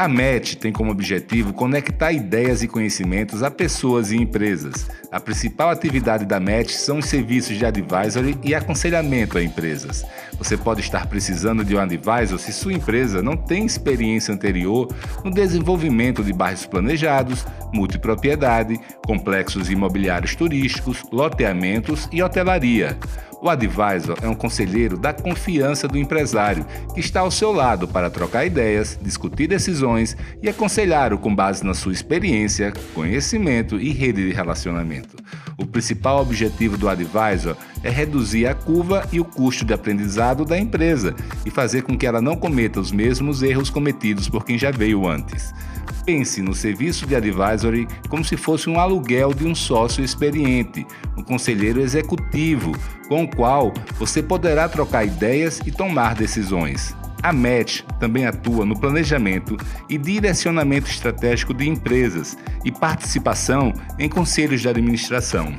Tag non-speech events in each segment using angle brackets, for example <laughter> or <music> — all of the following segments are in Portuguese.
A MET tem como objetivo conectar ideias e conhecimentos a pessoas e empresas. A principal atividade da MET são os serviços de advisory e aconselhamento a empresas. Você pode estar precisando de um advisor se sua empresa não tem experiência anterior no desenvolvimento de bairros planejados, multipropriedade, complexos imobiliários turísticos, loteamentos e hotelaria. O advisor é um conselheiro da confiança do empresário, que está ao seu lado para trocar ideias, discutir decisões e aconselhar-o com base na sua experiência, conhecimento e rede de relacionamento. O principal objetivo do advisor é reduzir a curva e o custo de aprendizado da empresa e fazer com que ela não cometa os mesmos erros cometidos por quem já veio antes. Pense no serviço de advisory como se fosse um aluguel de um sócio experiente, um conselheiro executivo, com o qual você poderá trocar ideias e tomar decisões. A MET também atua no planejamento e direcionamento estratégico de empresas e participação em conselhos de administração.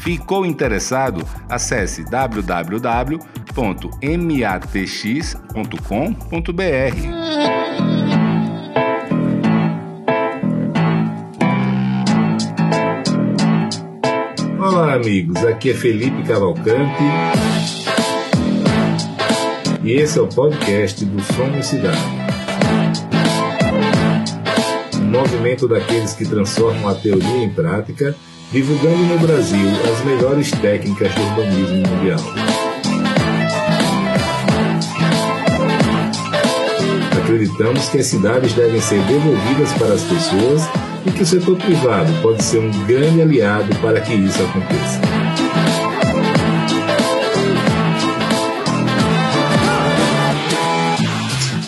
Ficou interessado? Acesse www.matx.com.br. Olá, amigos. Aqui é Felipe Cavalcante. E esse é o podcast do Somos Cidade. Movimento daqueles que transformam a teoria em prática, divulgando no Brasil as melhores técnicas do urbanismo mundial. Acreditamos que as cidades devem ser devolvidas para as pessoas e que o setor privado pode ser um grande aliado para que isso aconteça.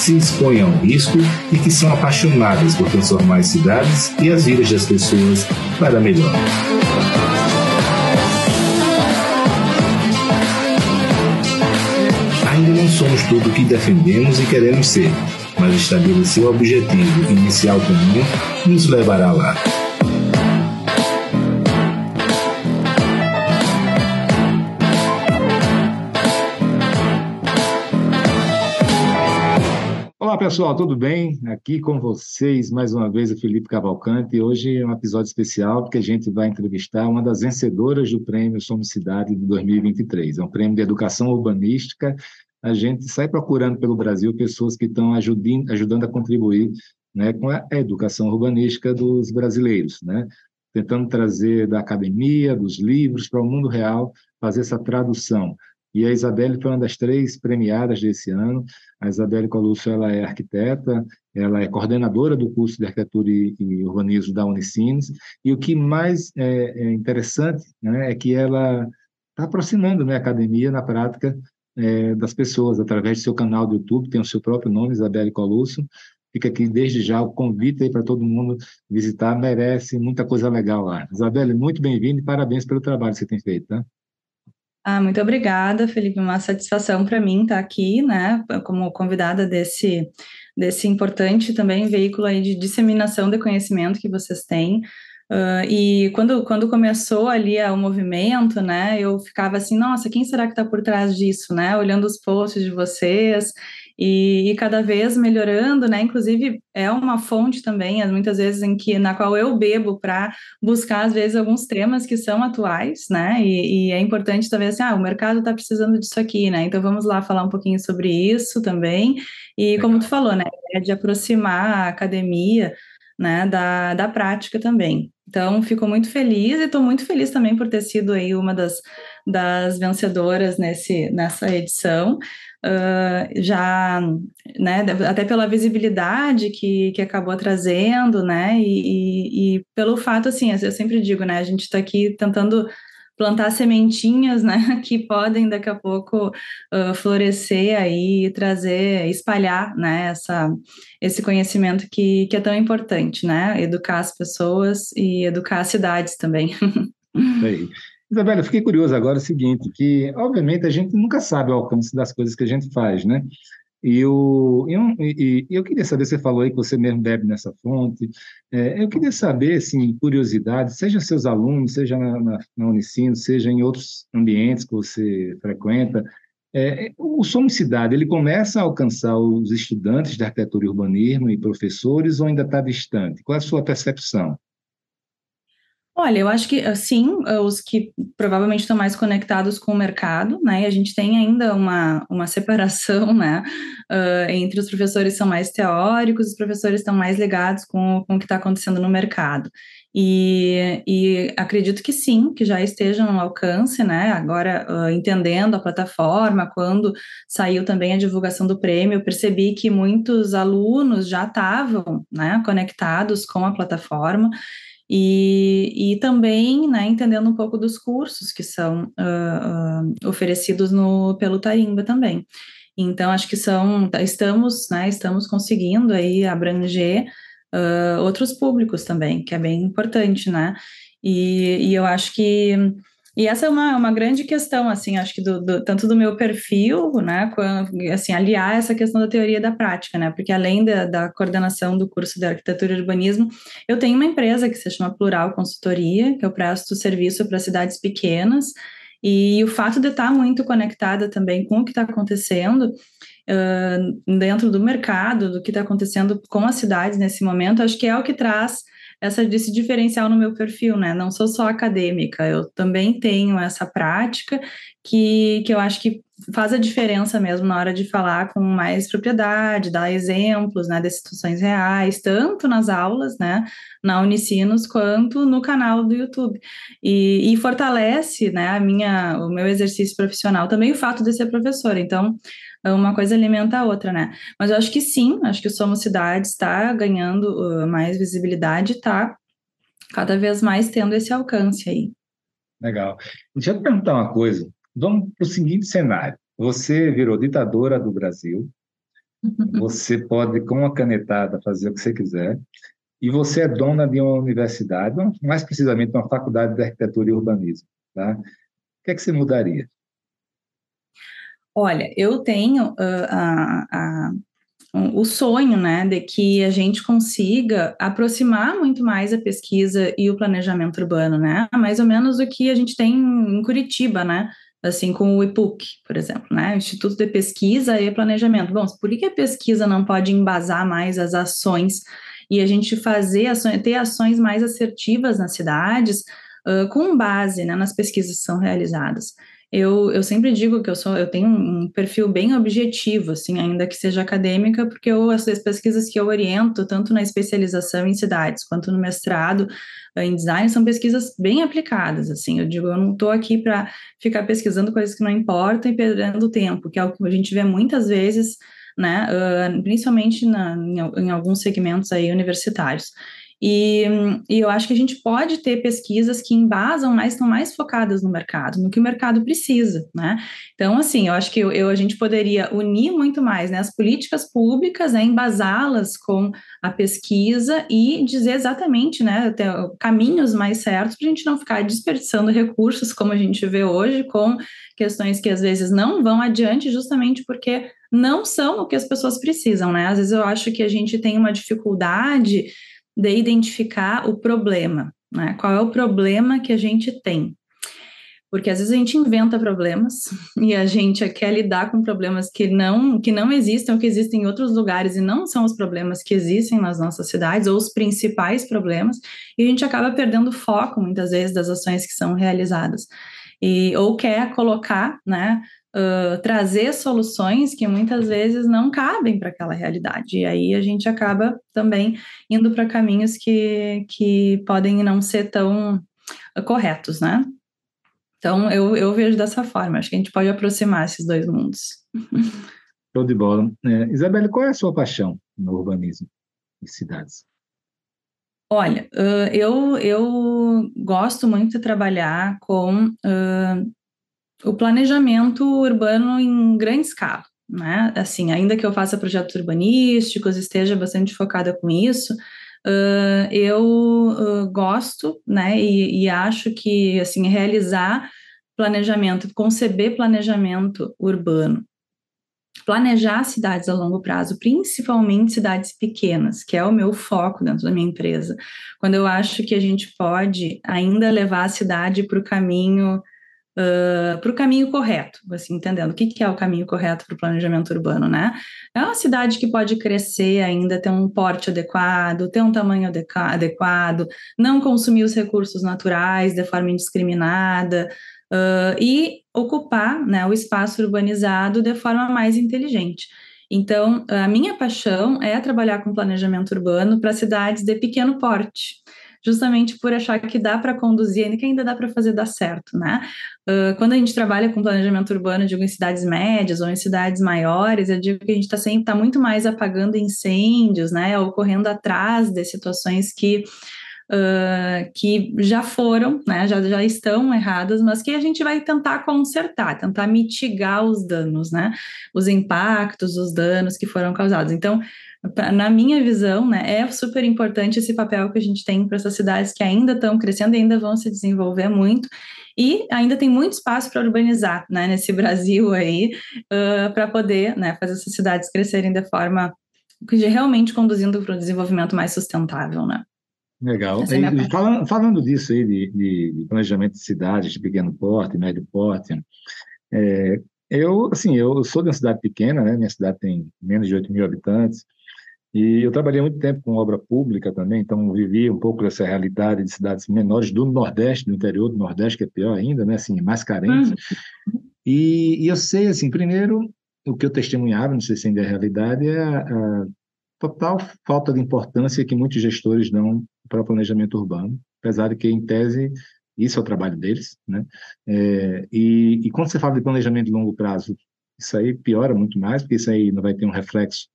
se expõem ao risco e que são apaixonadas por transformar as cidades e as vidas das pessoas para melhor. Ainda não somos tudo o que defendemos e queremos ser, mas estabelecer o objetivo inicial comum nos levará lá. Pessoal, tudo bem? Aqui com vocês mais uma vez o Felipe Cavalcante. Hoje é um episódio especial porque a gente vai entrevistar uma das vencedoras do prêmio Somos Cidade de 2023. É um prêmio de educação urbanística. A gente sai procurando pelo Brasil pessoas que estão ajudando a contribuir né, com a educação urbanística dos brasileiros, né? tentando trazer da academia, dos livros para o mundo real, fazer essa tradução. E a Isabelle foi uma das três premiadas desse ano. A Isabelle Coluccio ela é arquiteta, ela é coordenadora do curso de Arquitetura e, Urbanismo da Unicinos, e o que mais é, é interessante né, é que ela está aproximando né, a academia na prática é, das pessoas, através do seu canal do YouTube, tem o seu próprio nome, Isabelle Coluccio, Fica aqui desde já o convite aí para todo mundo visitar, merece muita coisa legal lá. Isabelle, muito bem-vindo e parabéns pelo trabalho que você tem feito, tá? Ah, muito obrigada, Felipe. Uma satisfação para mim estar aqui, né, como convidada desse, desse importante também veículo aí de disseminação de conhecimento que vocês têm. Uh, e quando, quando começou ali o movimento, né, eu ficava assim, nossa, quem será que está por trás disso, né? Olhando os posts de vocês e, e, cada vez melhorando, né? Inclusive é uma fonte também, muitas vezes em que na qual eu bebo para buscar às vezes alguns temas que são atuais, né? E, e é importante também assim, ah, o mercado está precisando disso aqui, né? Então vamos lá falar um pouquinho sobre isso também. E como tu falou, né? É de aproximar a academia, né? Da, da prática também. Então fico muito feliz e estou muito feliz também por ter sido aí uma das das vencedoras nesse, nessa edição uh, já, né, até pela visibilidade que, que acabou trazendo, né, e, e, e pelo fato, assim, eu sempre digo, né, a gente está aqui tentando plantar sementinhas, né, <laughs> que podem daqui a pouco uh, florescer aí e trazer, espalhar, né, essa, esse conhecimento que, que é tão importante, né, educar as pessoas e educar as cidades também. <laughs> Aí. Isabela, fiquei curioso agora o seguinte, que obviamente a gente nunca sabe o alcance das coisas que a gente faz, né? E eu, eu, e, eu queria saber, você falou aí que você mesmo bebe nessa fonte, é, eu queria saber, assim, curiosidade, seja seus alunos, seja na, na, na Unicino, seja em outros ambientes que você frequenta, é, o Somos Cidade, ele começa a alcançar os estudantes de arquitetura e urbanismo e professores ou ainda está distante? Qual é a sua percepção? Olha, eu acho que sim, os que provavelmente estão mais conectados com o mercado, né? E a gente tem ainda uma, uma separação, <laughs> né? Uh, entre os professores são mais teóricos, os professores estão mais ligados com, com o que está acontecendo no mercado. E, e, acredito que sim, que já estejam ao alcance, né? Agora, uh, entendendo a plataforma, quando saiu também a divulgação do prêmio, percebi que muitos alunos já estavam né, conectados com a plataforma. E, e também né, entendendo um pouco dos cursos que são uh, uh, oferecidos no, pelo Tarimba também. Então, acho que são, estamos, né, estamos conseguindo aí abranger uh, outros públicos também, que é bem importante, né? E, e eu acho que e essa é uma, uma grande questão, assim, acho que do, do, tanto do meu perfil, né, assim, aliar essa questão da teoria da prática, né, porque além da, da coordenação do curso de arquitetura e urbanismo, eu tenho uma empresa que se chama Plural Consultoria, que eu presto serviço para cidades pequenas, e o fato de estar muito conectada também com o que está acontecendo uh, dentro do mercado, do que está acontecendo com as cidades nesse momento, acho que é o que traz essa desse diferencial no meu perfil, né? Não sou só acadêmica, eu também tenho essa prática que, que eu acho que faz a diferença mesmo na hora de falar com mais propriedade, dar exemplos, né, de situações reais, tanto nas aulas, né, na Unicinos, quanto no canal do YouTube. E, e fortalece, né, a minha, o meu exercício profissional, também o fato de ser professora. Então, uma coisa alimenta a outra, né? Mas eu acho que sim, acho que o Somos Cidade está ganhando uh, mais visibilidade, está cada vez mais tendo esse alcance aí. Legal. Deixa eu te perguntar uma coisa. Vamos para o seguinte cenário. Você virou ditadora do Brasil, <laughs> você pode, com uma canetada, fazer o que você quiser, e você é dona de uma universidade, mais precisamente uma faculdade de arquitetura e urbanismo. Tá? O que é que você mudaria? Olha, eu tenho uh, a, a, o sonho, né, de que a gente consiga aproximar muito mais a pesquisa e o planejamento urbano, né, mais ou menos o que a gente tem em Curitiba, né, assim, com o IPUC, por exemplo, né, Instituto de Pesquisa e Planejamento. Bom, por que a pesquisa não pode embasar mais as ações e a gente fazer ações, ter ações mais assertivas nas cidades, uh, com base, né, nas pesquisas que são realizadas? Eu, eu sempre digo que eu sou eu tenho um perfil bem objetivo, assim, ainda que seja acadêmica, porque eu, as pesquisas que eu oriento, tanto na especialização em cidades quanto no mestrado eh, em design, são pesquisas bem aplicadas, assim, eu digo, eu não estou aqui para ficar pesquisando coisas que não importam e perdendo tempo, que é o que a gente vê muitas vezes, né, uh, principalmente na, em, em alguns segmentos aí universitários. E, e, eu acho que a gente pode ter pesquisas que embasam mais, estão mais focadas no mercado, no que o mercado precisa, né? Então, assim, eu acho que eu, eu a gente poderia unir muito mais né, as políticas públicas, né, embasá-las com a pesquisa e dizer exatamente, né, até caminhos mais certos para a gente não ficar desperdiçando recursos, como a gente vê hoje, com questões que às vezes não vão adiante, justamente porque não são o que as pessoas precisam, né? Às vezes eu acho que a gente tem uma dificuldade de identificar o problema, né? Qual é o problema que a gente tem? Porque às vezes a gente inventa problemas <laughs> e a gente quer lidar com problemas que não que não existem ou que existem em outros lugares e não são os problemas que existem nas nossas cidades ou os principais problemas e a gente acaba perdendo foco muitas vezes das ações que são realizadas e ou quer colocar, né, uh, trazer soluções que muitas vezes não cabem para aquela realidade. E aí a gente acaba também indo para caminhos que, que podem não ser tão corretos, né? Então, eu, eu vejo dessa forma. Acho que a gente pode aproximar esses dois mundos. <laughs> Show de bola. É, Isabelle, qual é a sua paixão no urbanismo e cidades? Olha, eu, eu gosto muito de trabalhar com uh, o planejamento urbano em grande escala, né? Assim, ainda que eu faça projetos urbanísticos, esteja bastante focada com isso, uh, eu gosto, né? E, e acho que, assim, realizar planejamento, conceber planejamento urbano planejar cidades a longo prazo, principalmente cidades pequenas, que é o meu foco dentro da minha empresa. Quando eu acho que a gente pode ainda levar a cidade para o caminho Uh, para o caminho correto, assim, entendendo o que, que é o caminho correto para o planejamento urbano, né? É uma cidade que pode crescer ainda, ter um porte adequado, ter um tamanho adequado, não consumir os recursos naturais de forma indiscriminada, uh, e ocupar né, o espaço urbanizado de forma mais inteligente. Então, a minha paixão é trabalhar com planejamento urbano para cidades de pequeno porte, justamente por achar que dá para conduzir, que ainda dá para fazer dar certo, né? Uh, quando a gente trabalha com planejamento urbano, digo em cidades médias ou em cidades maiores, eu digo que a gente está sempre tá muito mais apagando incêndios, né? Ocorrendo atrás de situações que uh, que já foram, né, já, já estão erradas, mas que a gente vai tentar consertar, tentar mitigar os danos, né, os impactos, os danos que foram causados. Então, na minha visão, né, é super importante esse papel que a gente tem para essas cidades que ainda estão crescendo e ainda vão se desenvolver muito, e ainda tem muito espaço para urbanizar, né, nesse <laughs> Brasil aí, uh, para poder, né, fazer essas cidades crescerem de forma que realmente conduzindo para um desenvolvimento mais sustentável, né. Legal. É e, falando, falando disso aí, de, de, planejamento de cidades de pequeno porte, médio porte, é, eu, assim, eu sou de uma cidade pequena, né? Minha cidade tem menos de 8 mil habitantes, e eu trabalhei muito tempo com obra pública também, então vivi um pouco dessa realidade de cidades menores do Nordeste, do interior do Nordeste, que é pior ainda, né? Assim, mais carentes. Uhum. E, e, eu sei, assim, primeiro, o que eu testemunhava, não sei se ainda é realidade, é a, a total falta de importância que muitos gestores dão para o planejamento urbano, apesar de que, em tese, isso é o trabalho deles, né? É, e, e, quando você fala de planejamento de longo prazo, isso aí piora muito mais, porque isso aí não vai ter um reflexo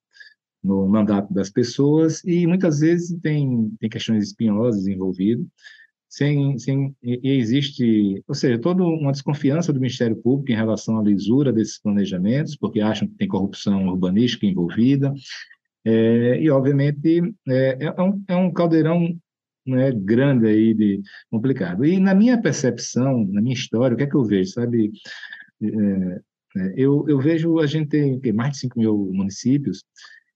no mandato das pessoas e muitas vezes tem, tem questões espinhosas envolvidas, sem, sem, e existe, ou seja, toda uma desconfiança do Ministério Público em relação à lisura desses planejamentos, porque acham que tem corrupção urbanística envolvida, é, e, obviamente, é, é, um, é um caldeirão né, grande aí, de, complicado. E na minha percepção, na minha história, o que é que eu vejo, sabe? É, é eu, eu vejo a gente tem mais de 5 mil municípios,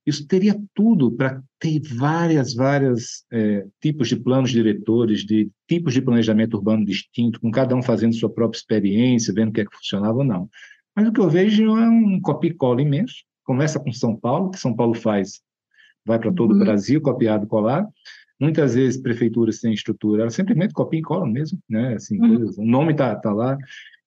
isso teria tudo para ter várias, várias é, tipos de planos diretores, de tipos de planejamento urbano distinto, com cada um fazendo sua própria experiência, vendo o que é que funcionava ou não. Mas o que eu vejo é um copy-cola imenso, começa com São Paulo, que São Paulo faz, vai para todo uhum. o Brasil, copiado e colado. Muitas vezes prefeituras têm estrutura, ela simplesmente copia e cola mesmo, né? Assim, uhum. coisas, o nome tá, tá lá.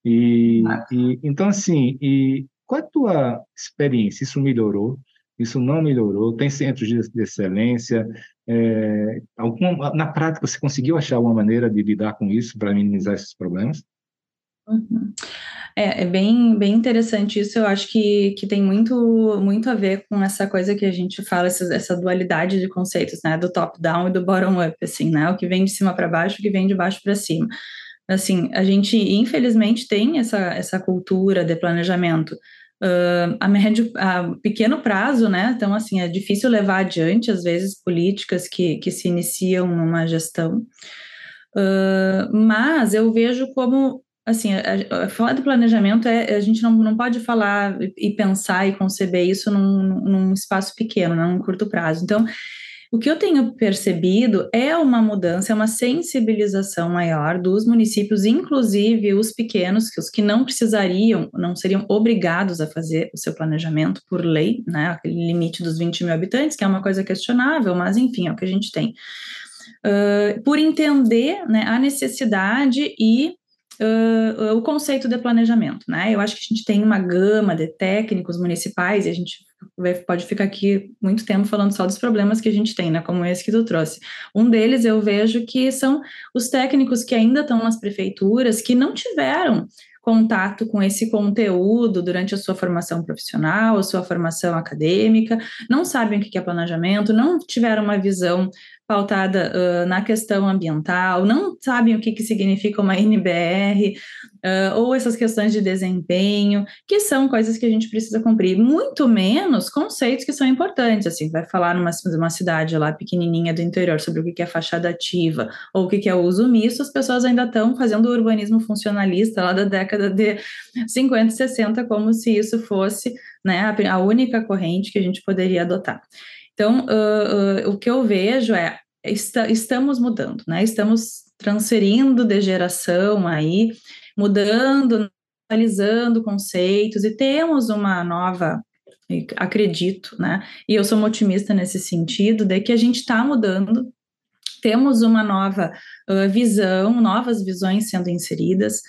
E, ah. e, então, assim, e qual é a tua experiência? Isso melhorou? Isso não melhorou? Tem centros de, excelência? É, algum, na prática, você conseguiu achar uma maneira de lidar com isso para minimizar esses problemas? Uhum. É, é, bem, bem interessante isso. Eu acho que, que tem muito, muito a ver com essa coisa que a gente fala, essa, essa dualidade de conceitos, né? Do top-down e do bottom-up, assim, né? O que vem de cima para baixo, o que vem de baixo para cima. Assim, a gente, infelizmente, tem essa, essa cultura de planejamento uh, a médio, a pequeno prazo, né? Então, assim, é difícil levar adiante, às vezes, políticas que, que se iniciam numa gestão. Uh, mas eu vejo como assim, a, a, falar de planejamento é a gente não, não pode falar e pensar e conceber isso num, num espaço pequeno, né, num curto prazo. Então, o que eu tenho percebido é uma mudança, é uma sensibilização maior dos municípios, inclusive os pequenos, que os que não precisariam, não seriam obrigados a fazer o seu planejamento por lei, né? Aquele limite dos 20 mil habitantes, que é uma coisa questionável, mas enfim, é o que a gente tem. Uh, por entender né, a necessidade e uh, o conceito de planejamento, né? Eu acho que a gente tem uma gama de técnicos municipais e a gente pode ficar aqui muito tempo falando só dos problemas que a gente tem, né? Como esse que tu trouxe. Um deles eu vejo que são os técnicos que ainda estão nas prefeituras que não tiveram contato com esse conteúdo durante a sua formação profissional, a sua formação acadêmica, não sabem o que é planejamento, não tiveram uma visão pautada uh, na questão ambiental, não sabem o que, que significa uma NBR, uh, ou essas questões de desempenho, que são coisas que a gente precisa cumprir, muito menos conceitos que são importantes, assim, vai falar numa uma cidade lá pequenininha do interior sobre o que é fachada ativa, ou o que é o uso misto, as pessoas ainda estão fazendo o urbanismo funcionalista lá da década de 50 60, como se isso fosse né, a única corrente que a gente poderia adotar. Então, uh, uh, o que eu vejo é, está, estamos mudando, né? Estamos transferindo de geração aí, mudando, atualizando conceitos e temos uma nova acredito, né? E eu sou uma otimista nesse sentido, de que a gente está mudando, temos uma nova uh, visão, novas visões sendo inseridas,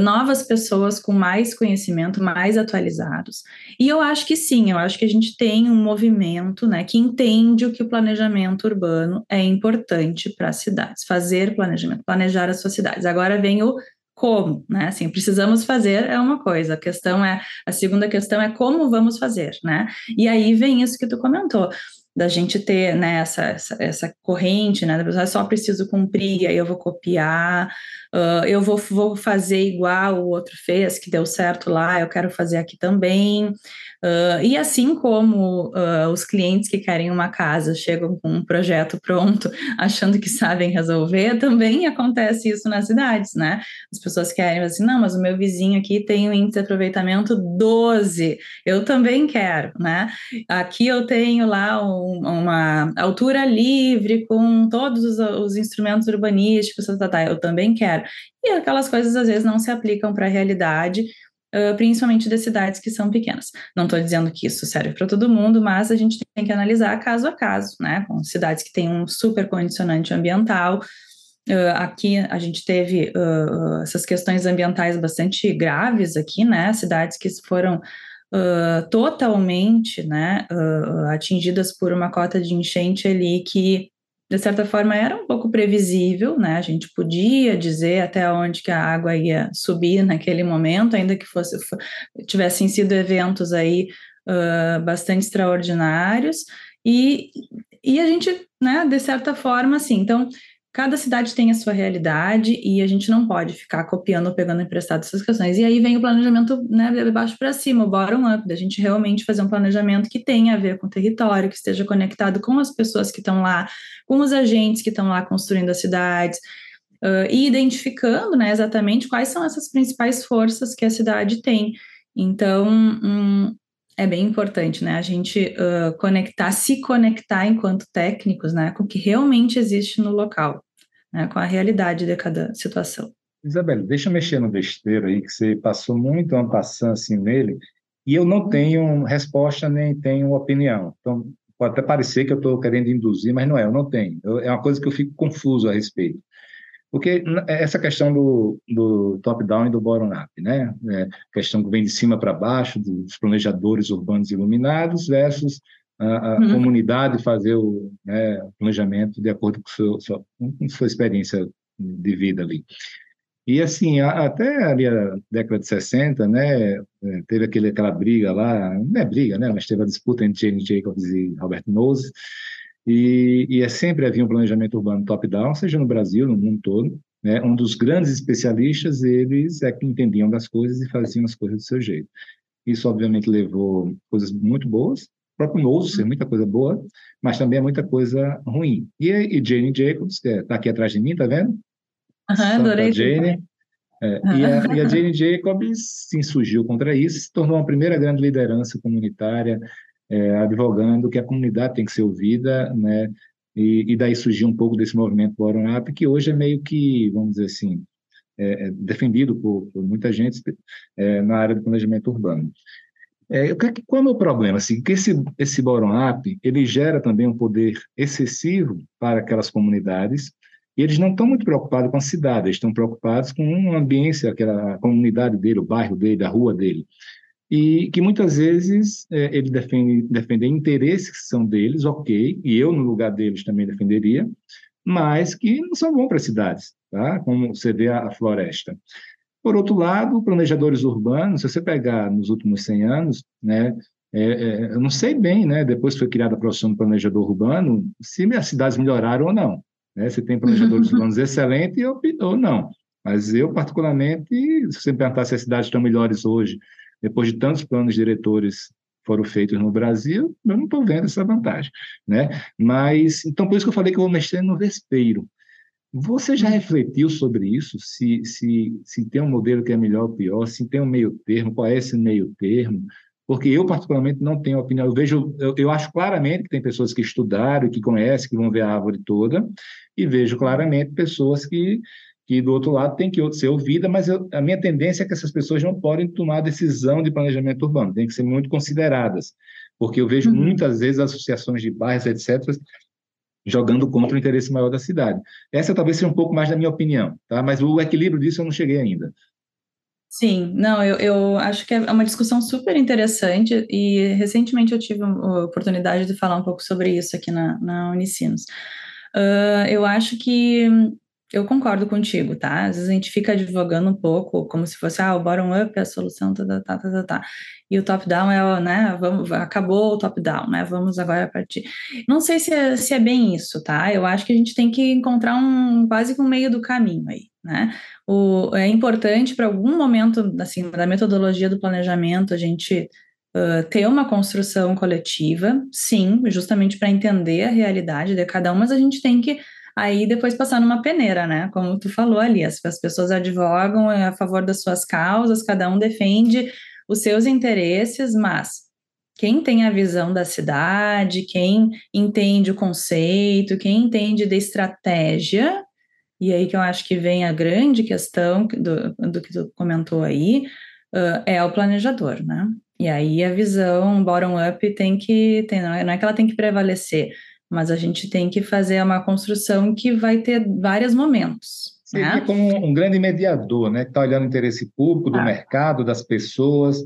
novas pessoas com mais conhecimento, mais atualizados. E eu acho que sim, eu acho que a gente tem um movimento né, que entende o que o planejamento urbano é importante para as cidades, fazer planejamento, planejar as suas cidades. Agora vem o como, né? Assim, precisamos fazer é uma coisa, a questão é, a segunda questão é como vamos fazer, né? E aí vem isso que tu comentou da gente ter né, essa, essa, essa corrente, né? Da só preciso cumprir, aí eu vou copiar, uh, eu vou, vou fazer igual o outro fez, que deu certo lá, eu quero fazer aqui também. Uh, e assim como uh, os clientes que querem uma casa chegam com um projeto pronto, <laughs> achando que sabem resolver, também acontece isso nas cidades, né? As pessoas querem assim, não, mas o meu vizinho aqui tem um índice de aproveitamento 12, eu também quero, né? Aqui eu tenho lá um, uma altura livre com todos os, os instrumentos urbanísticos, tá, tá, tá, eu também quero. E aquelas coisas às vezes não se aplicam para a realidade, principalmente das cidades que são pequenas. Não estou dizendo que isso serve para todo mundo, mas a gente tem que analisar caso a caso, né? Com cidades que têm um super condicionante ambiental. Uh, aqui a gente teve uh, essas questões ambientais bastante graves aqui, né? Cidades que foram totalmente né, atingidas por uma cota de enchente ali que de certa forma era um pouco previsível, né? A gente podia dizer até onde que a água ia subir naquele momento, ainda que fosse tivessem sido eventos aí uh, bastante extraordinários e, e a gente, né? De certa forma, assim, então Cada cidade tem a sua realidade e a gente não pode ficar copiando ou pegando emprestado essas questões. E aí vem o planejamento né, de baixo para cima, o bottom-up, da gente realmente fazer um planejamento que tenha a ver com o território, que esteja conectado com as pessoas que estão lá, com os agentes que estão lá construindo as cidades, uh, e identificando né, exatamente quais são essas principais forças que a cidade tem. Então, um, é bem importante, né? A gente uh, conectar, se conectar enquanto técnicos, né, com o que realmente existe no local, né, com a realidade de cada situação. Isabela, deixa eu mexer no besteiro aí, que você passou muito uma passando assim nele, e eu não tenho resposta nem tenho opinião. Então, pode até parecer que eu estou querendo induzir, mas não é, eu não tenho. Eu, é uma coisa que eu fico confuso a respeito. Porque é essa questão do, do top-down e do bottom-up, né? É, questão que vem de cima para baixo, dos planejadores urbanos iluminados versus a, a uhum. comunidade fazer o né, planejamento de acordo com, seu, sua, com sua experiência de vida ali. E assim, até ali a década de 60, né, é, teve aquele, aquela briga lá, não é briga, né, mas teve a disputa entre Jane Jacobs e Robert Noyce, e, e é sempre havia um planejamento urbano top-down, seja no Brasil, no mundo todo. Né? Um dos grandes especialistas, eles é que entendiam das coisas e faziam as coisas do seu jeito. Isso, obviamente, levou coisas muito boas, o próprio Nouso ser muita coisa boa, mas também é muita coisa ruim. E, e Jane Jacobs, que está aqui atrás de mim, tá vendo? Uhum, adorei. Jane. É, e, a, e, a, Jane Jacobs se insurgiu contra isso, se tornou a primeira grande liderança comunitária é, advogando que a comunidade tem que ser ouvida, né? E, e daí surgiu um pouco desse movimento bottom-up, que hoje é meio que, vamos dizer assim, é, é defendido por, por, muita gente é, na área do planejamento urbano. É, qual é o problema? Assim, que esse, esse ele gera também um poder excessivo para aquelas comunidades, e eles não estão muito preocupados com a cidade, eles estão preocupados com a ambiência, aquela comunidade dele, o bairro dele, a rua dele e que muitas vezes é, ele defende, defende interesses que são deles, ok, e eu no lugar deles também defenderia, mas que não são bons para as cidades, tá? como você vê a, a floresta. Por outro lado, planejadores urbanos, se você pegar nos últimos 100 anos, né, é, é, eu não sei bem, né, depois que foi criada a profissão do planejador urbano, se minhas cidades melhoraram ou não. Né? Se tem planejadores <laughs> urbanos excelentes ou, ou não. Mas eu, particularmente, se você me perguntar se as cidades estão melhores hoje, depois de tantos planos diretores foram feitos no Brasil, eu não estou vendo essa vantagem, né? Mas, então, por isso que eu falei que eu vou mexer no vespeiro. Você já refletiu sobre isso? Se, se, se tem um modelo que é melhor ou pior, se tem um meio termo, qual é esse meio termo? Porque eu, particularmente, não tenho opinião. Eu vejo, eu, eu acho claramente que tem pessoas que estudaram, que conhecem, que vão ver a árvore toda, e vejo claramente pessoas que que do outro lado tem que ser ouvida, mas eu, a minha tendência é que essas pessoas não podem tomar decisão de planejamento urbano, tem que ser muito consideradas, porque eu vejo uhum. muitas vezes associações de bairros, etc., jogando contra o interesse maior da cidade. Essa talvez seja um pouco mais da minha opinião, tá? mas o equilíbrio disso eu não cheguei ainda. Sim, não, eu, eu acho que é uma discussão super interessante e recentemente eu tive a oportunidade de falar um pouco sobre isso aqui na, na Unicinos. Uh, eu acho que eu concordo contigo, tá? Às vezes a gente fica advogando um pouco, como se fosse, ah, o bottom-up é a solução, tá, tá, tá, tá, tá, tá. E o top-down é, né, vamos, acabou o top-down, né, vamos agora partir. Não sei se é, se é bem isso, tá? Eu acho que a gente tem que encontrar um, quase que um meio do caminho aí, né? O, é importante para algum momento, assim, da metodologia do planejamento, a gente Uh, ter uma construção coletiva, sim, justamente para entender a realidade de cada um, mas a gente tem que aí depois passar numa peneira, né? Como tu falou ali, as, as pessoas advogam a favor das suas causas, cada um defende os seus interesses, mas quem tem a visão da cidade, quem entende o conceito, quem entende da estratégia, e aí que eu acho que vem a grande questão do, do que tu comentou aí, uh, é o planejador, né? E aí a visão bottom-up tem que, tem, não, é, não é que ela tem que prevalecer, mas a gente tem que fazer uma construção que vai ter vários momentos. Seria né? como um grande mediador, né? Que está olhando o interesse público, do ah. mercado, das pessoas,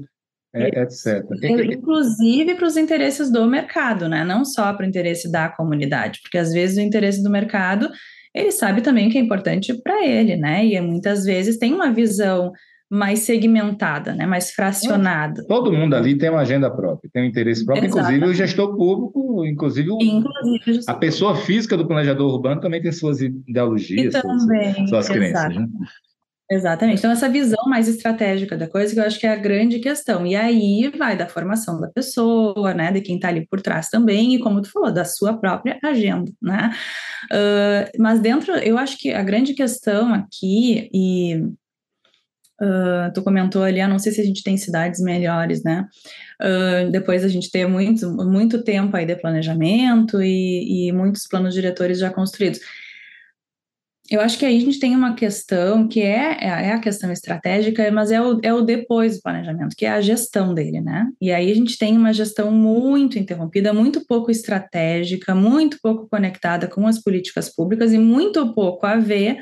é, etc. Inclusive para os interesses do mercado, né? Não só para o interesse da comunidade, porque às vezes o interesse do mercado ele sabe também que é importante para ele, né? E muitas vezes tem uma visão mais segmentada, né, mais fracionada. Todo mundo ali tem uma agenda própria, tem um interesse próprio, Exatamente. inclusive o gestor público, inclusive, o, inclusive a pessoa física do planejador urbano também tem suas ideologias, suas, suas crenças. Né? Exatamente. Então, essa visão mais estratégica da coisa que eu acho que é a grande questão. E aí vai da formação da pessoa, né? De quem está ali por trás também, e como tu falou, da sua própria agenda, né? Uh, mas dentro, eu acho que a grande questão aqui, e Uh, tu comentou ali, ah, não sei se a gente tem cidades melhores, né? Uh, depois a gente ter muito, muito tempo aí de planejamento e, e, muitos planos diretores já construídos. Eu acho que aí a gente tem uma questão que é, é, é a questão estratégica, mas é o, é o depois do planejamento, que é a gestão dele, né? E aí a gente tem uma gestão muito interrompida, muito pouco estratégica, muito pouco conectada com as políticas públicas e muito pouco a ver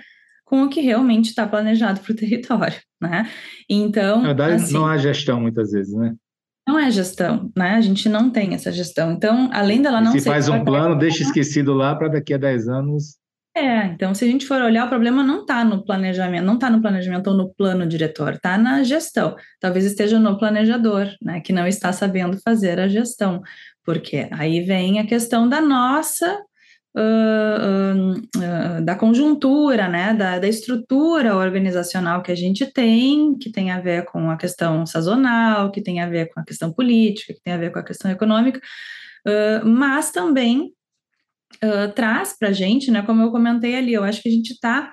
com o que realmente está planejado para o <laughs> território, né? Então, Na verdade, assim, não há gestão muitas vezes, né? Não é gestão, né? A gente não tem essa gestão. Então, além dela não se ser... Se faz um plano, deixa esquecido lá para daqui a 10 anos... É, então se a gente for olhar, o problema não está no planejamento, não está no planejamento ou no plano diretor, está na gestão. Talvez esteja no planejador, né, que não está sabendo fazer a gestão. Porque aí vem a questão da nossa Uh, uh, da conjuntura, né, da, da, estrutura organizacional que a gente tem, que tem a ver com a questão sazonal, que tem a ver com a questão política, que tem a ver com a questão econômica, uh, mas também traz para a gente, né, como eu comentei ali, eu acho que a gente está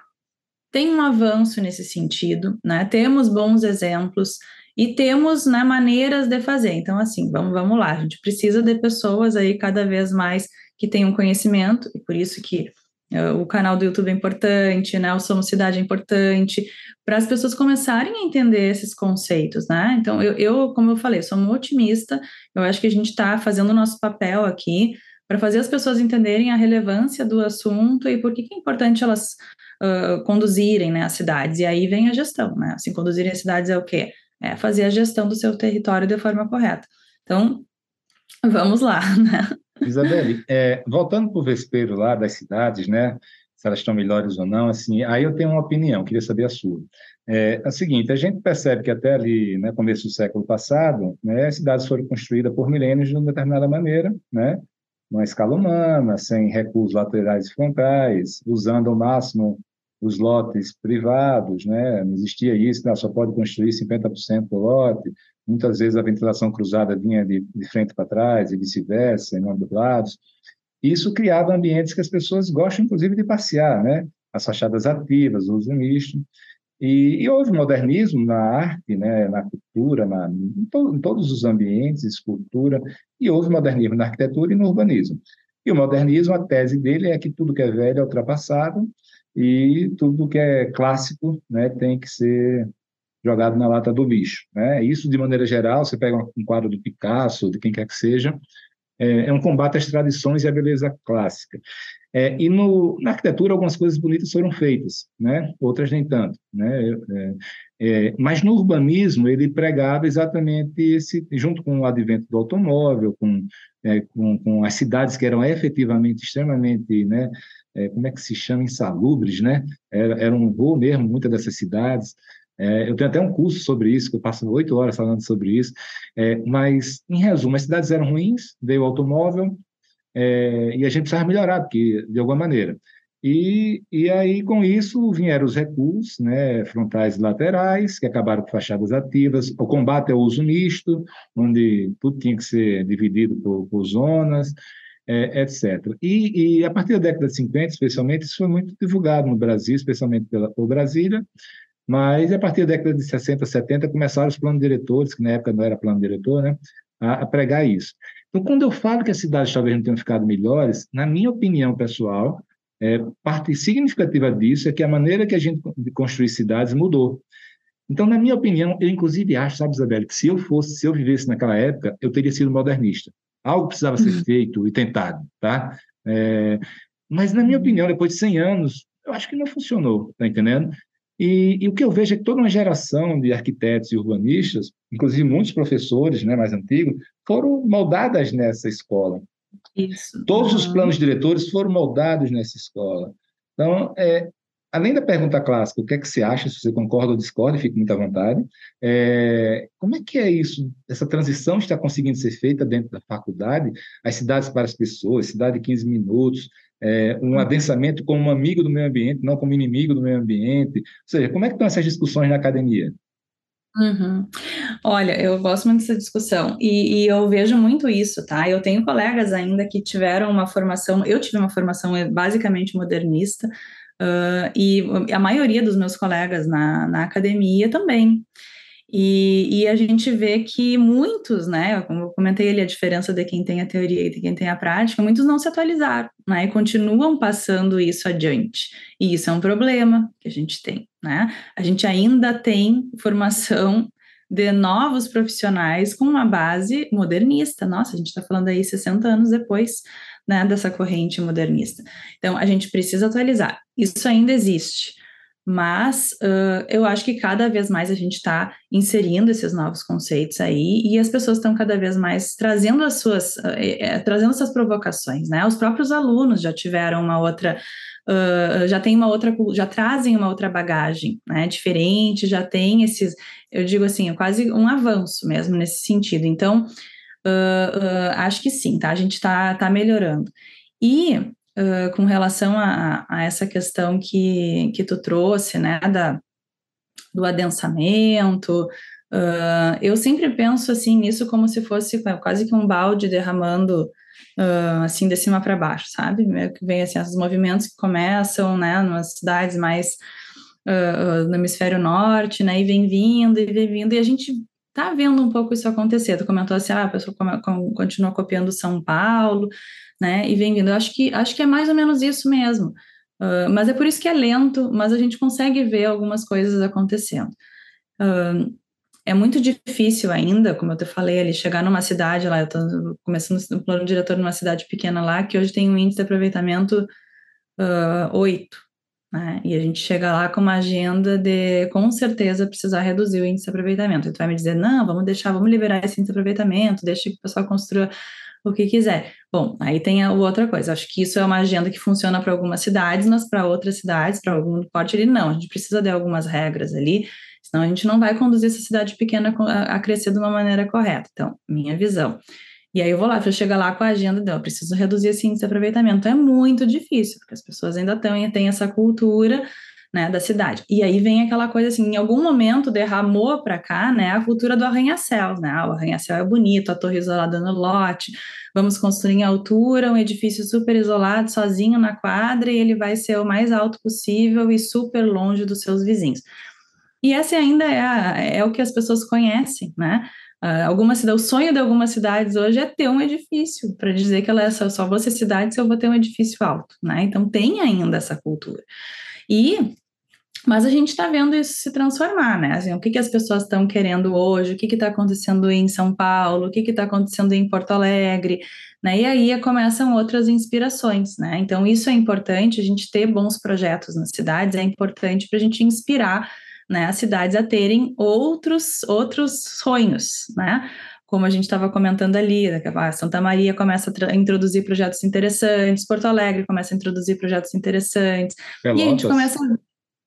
tem um avanço nesse sentido, né, temos bons exemplos e temos né, maneiras de fazer. Então, assim, vamos, vamos lá, a gente precisa de pessoas aí cada vez mais que tenham conhecimento, e por isso que uh, o canal do YouTube é importante, né, o Somos Cidade é importante, para as pessoas começarem a entender esses conceitos, né? Então, eu, eu como eu falei, sou uma otimista, eu acho que a gente está fazendo o nosso papel aqui para fazer as pessoas entenderem a relevância do assunto e por que, que é importante elas uh, conduzirem né, as cidades. E aí vem a gestão, né? Assim, conduzirem as cidades é o quê? É fazer a gestão do seu território de forma correta. Então, vamos lá, <laughs> né? Isabelle, é, voltando para o vespeiro lá das cidades, né? se elas estão melhores ou não, assim, aí eu tenho uma opinião, queria saber a sua. É, é o seguinte, a gente percebe que até ali, né, começo do século passado, né, as cidades foram construídas por milênios de uma determinada maneira, né, numa escala humana, sem recursos laterais e frontais, usando ao máximo os lotes privados, né, não existia isso, né, só pode construir 50% do lote, muitas vezes a ventilação cruzada vinha de, de frente para trás e vice-versa, em ambos lados, isso criava ambientes que as pessoas gostam, inclusive, de passear, né? As fachadas ativas, o uso misto. E, e, houve modernismo na arte, né, na cultura, na, em, to, em, todos os ambientes, escultura, e houve modernismo na arquitetura e no urbanismo. E o modernismo, a tese dele é que tudo que é velho é ultrapassado e tudo que é clássico né, tem que ser jogado na lata do lixo. Né? Isso, de maneira geral, você pega um quadro do Picasso, de quem quer que seja, é, é um combate às tradições e à beleza clássica. É, e no, na arquitetura algumas coisas bonitas foram feitas, né? outras nem tanto. Né? É, é, mas no urbanismo ele pregava exatamente esse, junto com o advento do automóvel, com, é, com, com, as cidades que eram efetivamente extremamente, né? É, como é que se chama, insalubres, né? Era, era um voo mesmo, muitas dessas cidades. É, eu tenho até um curso sobre isso, que eu passo oito horas falando sobre isso. É, mas, em resumo, as cidades eram ruins, veio o automóvel, é, e a gente precisava melhorar, porque, de alguma maneira. E, e aí, com isso, vieram os recursos né, frontais e laterais, que acabaram com fachadas ativas, o combate ao uso misto, onde tudo tinha que ser dividido por, por zonas, é, etc. E, e, a partir da década de 50, especialmente, isso foi muito divulgado no Brasil, especialmente pela, por Brasília, mas a partir da década de 60, 70, começaram os planos diretores, que na época não era plano diretor, né, a, a pregar isso. Então, quando eu falo que as cidades talvez não tenham ficado melhores, na minha opinião pessoal, é, parte significativa disso é que a maneira que a gente construir cidades mudou. Então, na minha opinião, eu inclusive acho, sabe, Isabel, que se eu fosse, se eu vivesse naquela época, eu teria sido modernista. Algo precisava ser uhum. feito e tentado, tá? É, mas, na minha opinião, depois de 100 anos, eu acho que não funcionou, tá entendendo? E, e, o que eu vejo é que toda uma geração de arquitetos e urbanistas, inclusive muitos professores né, mais antigos, foram moldadas nessa escola. Isso. Todos os planos diretores foram moldados nessa escola. Então, é, além da pergunta clássica, o que é que você acha, se você concorda ou discorda, fique muito à vontade. É, como é que é isso? Essa transição está conseguindo ser feita dentro da faculdade? As cidades para as pessoas, cidade de 15 minutos, é, um uhum. adensamento como um amigo do meio ambiente, não como inimigo do meio ambiente. Ou seja, como é que estão essas discussões na academia? Uhum. Olha, eu gosto muito dessa discussão e, e, eu vejo muito isso, tá? Eu tenho colegas ainda que tiveram uma formação, eu tive uma formação basicamente modernista, uh, e a maioria dos meus colegas na, na academia também. E, e, a gente vê que muitos, né, como eu comentei ali, a diferença de quem tem a teoria e de quem tem a prática, muitos não se atualizaram, né, e continuam passando isso adiante. E isso é um problema que a gente tem, né? A gente ainda tem formação de novos profissionais com uma base modernista. Nossa, a gente está falando aí 60 anos depois, né, dessa corrente modernista. Então, a gente precisa atualizar. Isso ainda existe mas uh, eu acho que cada vez mais a gente está inserindo esses novos conceitos aí e as pessoas estão cada vez mais trazendo as suas uh, trazendo essas provocações, né? Os próprios alunos já tiveram uma outra uh, já tem uma outra já trazem uma outra bagagem, né? Diferente, já tem esses eu digo assim quase um avanço mesmo nesse sentido. Então acho que sim, tá? A gente está tá melhorando e uh, com relação a, a, essa questão que, que tu trouxe, né, da, do adensamento, uh, eu sempre penso, assim, nisso como se fosse quase que um balde derramando, uh, assim, de cima para baixo, sabe? Que vem, assim, esses movimentos que começam, né, nas cidades mais no hemisfério norte, né, e vem vindo, e vem vindo, e a gente tá vendo um pouco isso acontecer. Tu comentou assim, ah, a pessoa continua copiando São Paulo, né? E vem vindo. Eu acho que acho que é mais ou menos isso mesmo. Uh, mas é por isso que é lento, mas a gente consegue ver algumas coisas acontecendo. Uh, é muito difícil ainda, como eu te falei ali, chegar numa cidade lá, eu estou começando no plano diretor numa cidade pequena lá, que hoje tem um índice de aproveitamento uh, 8, Né? E a gente chega lá com uma agenda de, com certeza, precisar reduzir o índice de aproveitamento. Tu vai me dizer, não, vamos deixar, vamos liberar esse índice de aproveitamento, deixa que o pessoal construa o que quiser. Bom, aí tem a outra coisa. Acho que isso é uma agenda que funciona para algumas cidades, mas para outras cidades, para algum porte, ele não. A gente precisa de algumas regras ali, senão a gente não vai conduzir essa cidade pequena a crescer de uma maneira correta. Então, minha visão. E aí eu vou lá, eu chego lá com a agenda, eu preciso reduzir esse índice de aproveitamento. É muito difícil, porque as pessoas ainda e têm essa cultura né, da cidade. E aí vem aquela coisa assim, em algum momento derramou para cá, né, a cultura do arranha-céu, né? Ah, o arranha-céu é bonito, a torre isolada no lote, vamos construir em altura um edifício super isolado, sozinho na quadra, e ele vai ser o mais alto possível e super longe dos seus vizinhos. E essa ainda é, a, é o que as pessoas conhecem, né? Uh, algumas o sonho de algumas cidades hoje é ter um edifício, para dizer que ela é só, só vou ser cidade se eu vou ter um edifício alto, né? Então tem ainda essa cultura. E mas a gente está vendo isso se transformar, né? Assim, o que, que as pessoas estão querendo hoje, o que está acontecendo em São Paulo, o que está acontecendo em Porto Alegre, né? E aí começam outras inspirações, né? Então, isso é importante, a gente ter bons projetos nas cidades, é importante para a gente inspirar né, as cidades a terem outros, outros sonhos, né? Como a gente estava comentando ali, né, Santa Maria começa a introduzir projetos interessantes, Porto Alegre começa a introduzir projetos interessantes, Pelotas. e a gente começa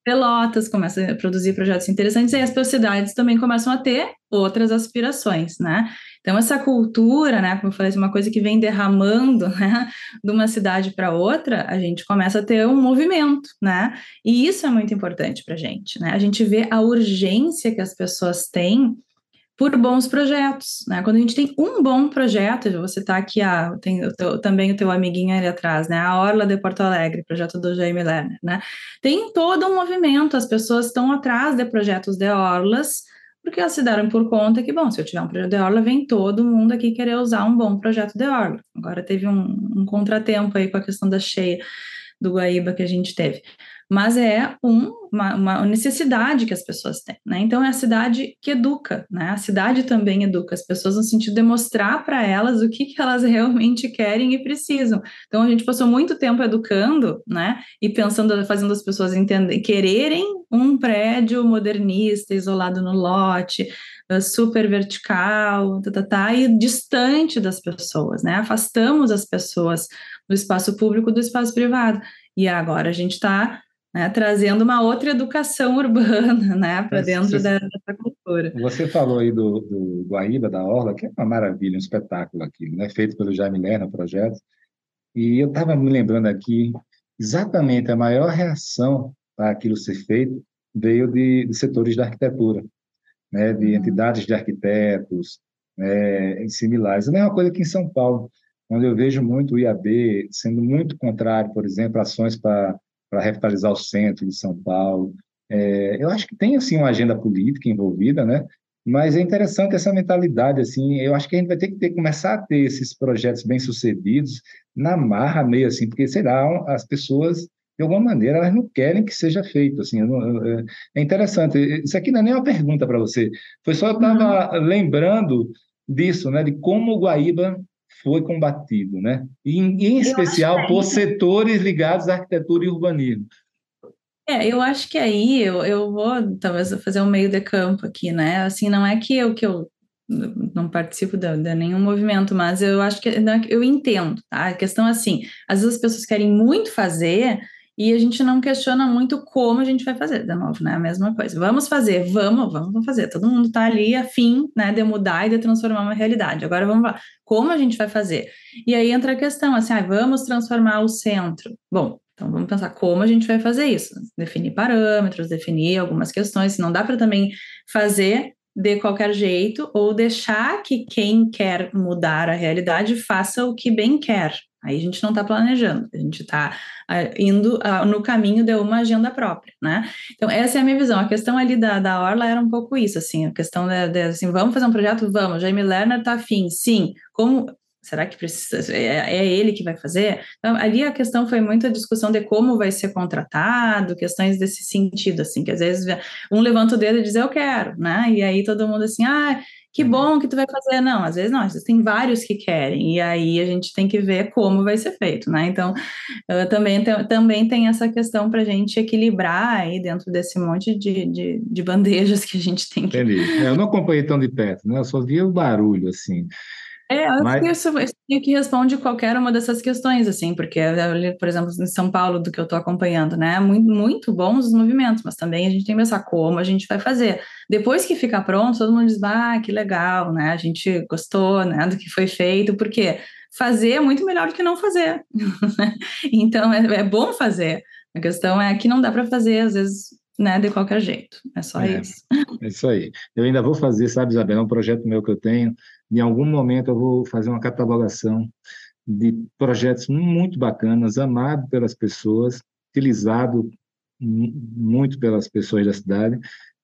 Pelotas começa a produzir projetos interessantes e as cidades também começam a ter outras aspirações, né? Então, essa cultura, né, como eu falei, uma coisa que vem derramando, <laughs> né, de uma cidade para outra, a gente começa a ter um movimento, né? E isso é muito importante para a gente, né? A gente vê a urgência que as pessoas têm por bons projetos, né? Quando a gente tem um bom projeto, você está aqui, ah, tem o teu, também o teu amiguinho ali atrás, né? A Orla de Porto Alegre, projeto do Jaime Lerner, né? Tem todo um movimento, as pessoas estão atrás de projetos de orlas, porque elas se deram por conta que, bom, se eu tiver um projeto de orla, vem todo mundo aqui querer usar um bom projeto de orla. Agora teve um, um contratempo aí com a questão da cheia do Guaíba que a gente teve mas é um, uma, uma, necessidade que as pessoas têm, né? Então é a cidade que educa, né? A cidade também educa as pessoas no sentido de mostrar para elas o que, que elas <laughs> realmente querem e precisam. Então a gente passou muito tempo educando, né? E pensando, fazendo as pessoas entender, quererem um prédio modernista, isolado no lote, eh, super vertical, tá, tá, tá, e distante das pessoas, né? Afastamos as pessoas do espaço público do espaço privado. E agora a gente está né, trazendo uma outra educação <laughs> urbana né, para dentro você, dessa cultura. Você falou aí do, do Guaíba, da Orla, que é uma maravilha, um espetáculo aqui, né, feito pelo Jaime Lerner, o projeto, e eu estava me lembrando aqui, exatamente a maior reação para aquilo ser feito veio de, de setores da arquitetura, né, de uhum. entidades de arquitetos, né, similares. A mesma coisa aqui em São Paulo, onde eu vejo muito o IAB sendo muito contrário, por exemplo, ações para para revitalizar o centro de São Paulo. É, eu acho que tem assim uma agenda política envolvida, né? Mas é interessante essa mentalidade, assim, eu acho que a gente vai ter que ter, começar a ter esses projetos bem-sucedidos na marra meio assim, porque, sei lá, as pessoas, de alguma maneira, elas não querem que seja feito, assim, não, é, é interessante. Isso aqui não é nem uma pergunta para você, foi só eu estava uhum. lembrando disso, né, de como o Guaíba foi combatido, né? E, em especial por setores ligados à arquitetura e urbanismo. É, eu acho que aí eu, eu vou talvez fazer um meio de campo aqui, né? Assim, não é que eu que eu não participo de, de nenhum movimento, mas eu acho que eu entendo, tá? A questão é assim, às vezes as pessoas querem muito fazer e a gente não questiona muito como a gente vai fazer, de novo, né? A mesma coisa. Vamos fazer, vamos, vamos fazer. Todo mundo está ali afim, né, de mudar e de transformar uma realidade. Agora vamos lá, como a gente vai fazer? E aí entra a questão, assim, ah, vamos transformar o centro. Bom, então vamos pensar como a gente vai fazer isso. Definir parâmetros, definir algumas questões. Não dá para também fazer de qualquer jeito ou deixar que quem quer mudar a realidade faça o que bem quer, Aí a gente não está planejando, a gente está uh, indo uh, no caminho de uma agenda própria, né? Então, essa é a minha visão. A questão ali da, da Orla era um pouco isso, assim, a questão de, de assim, vamos fazer um projeto? Vamos. Jaime Lerner está afim, sim. Como será que precisa, é, é, ele que vai fazer? Então, ali a questão foi muito a discussão de como vai ser contratado, questões desse sentido, assim, que às vezes um levanta o dedo e diz, eu quero, né? E aí todo mundo assim, ah, que bom que tu vai fazer. Não, às vezes não, às vezes tem vários que querem, e aí a gente tem que ver como vai ser feito, né? Então, também, também tem essa questão para a gente equilibrar aí dentro desse monte de, de, de, bandejas que a gente tem que. Entendi. É, eu não acompanhei tão de perto, né? Eu só via o barulho, assim. É, eu Mas... acho que isso, isso que responde qualquer uma dessas questões, assim, porque, por exemplo, em São Paulo, do que eu estou acompanhando, né, muito, muito bons os movimentos, mas também a gente tem que pensar como a gente vai fazer. Depois que ficar pronto, todo mundo diz, ah, que legal, né, a gente gostou, né, do que foi feito, porque fazer é muito melhor do que não fazer. <laughs> então, é, é bom fazer. A questão é que não dá para fazer, às vezes, né, de qualquer jeito. É só é, isso. É isso aí. Eu ainda vou fazer, sabe, Isabel, é um projeto meu que eu tenho, em algum momento eu vou fazer uma catalogação de projetos muito bacanas, amados pelas pessoas, utilizado muito pelas pessoas da cidade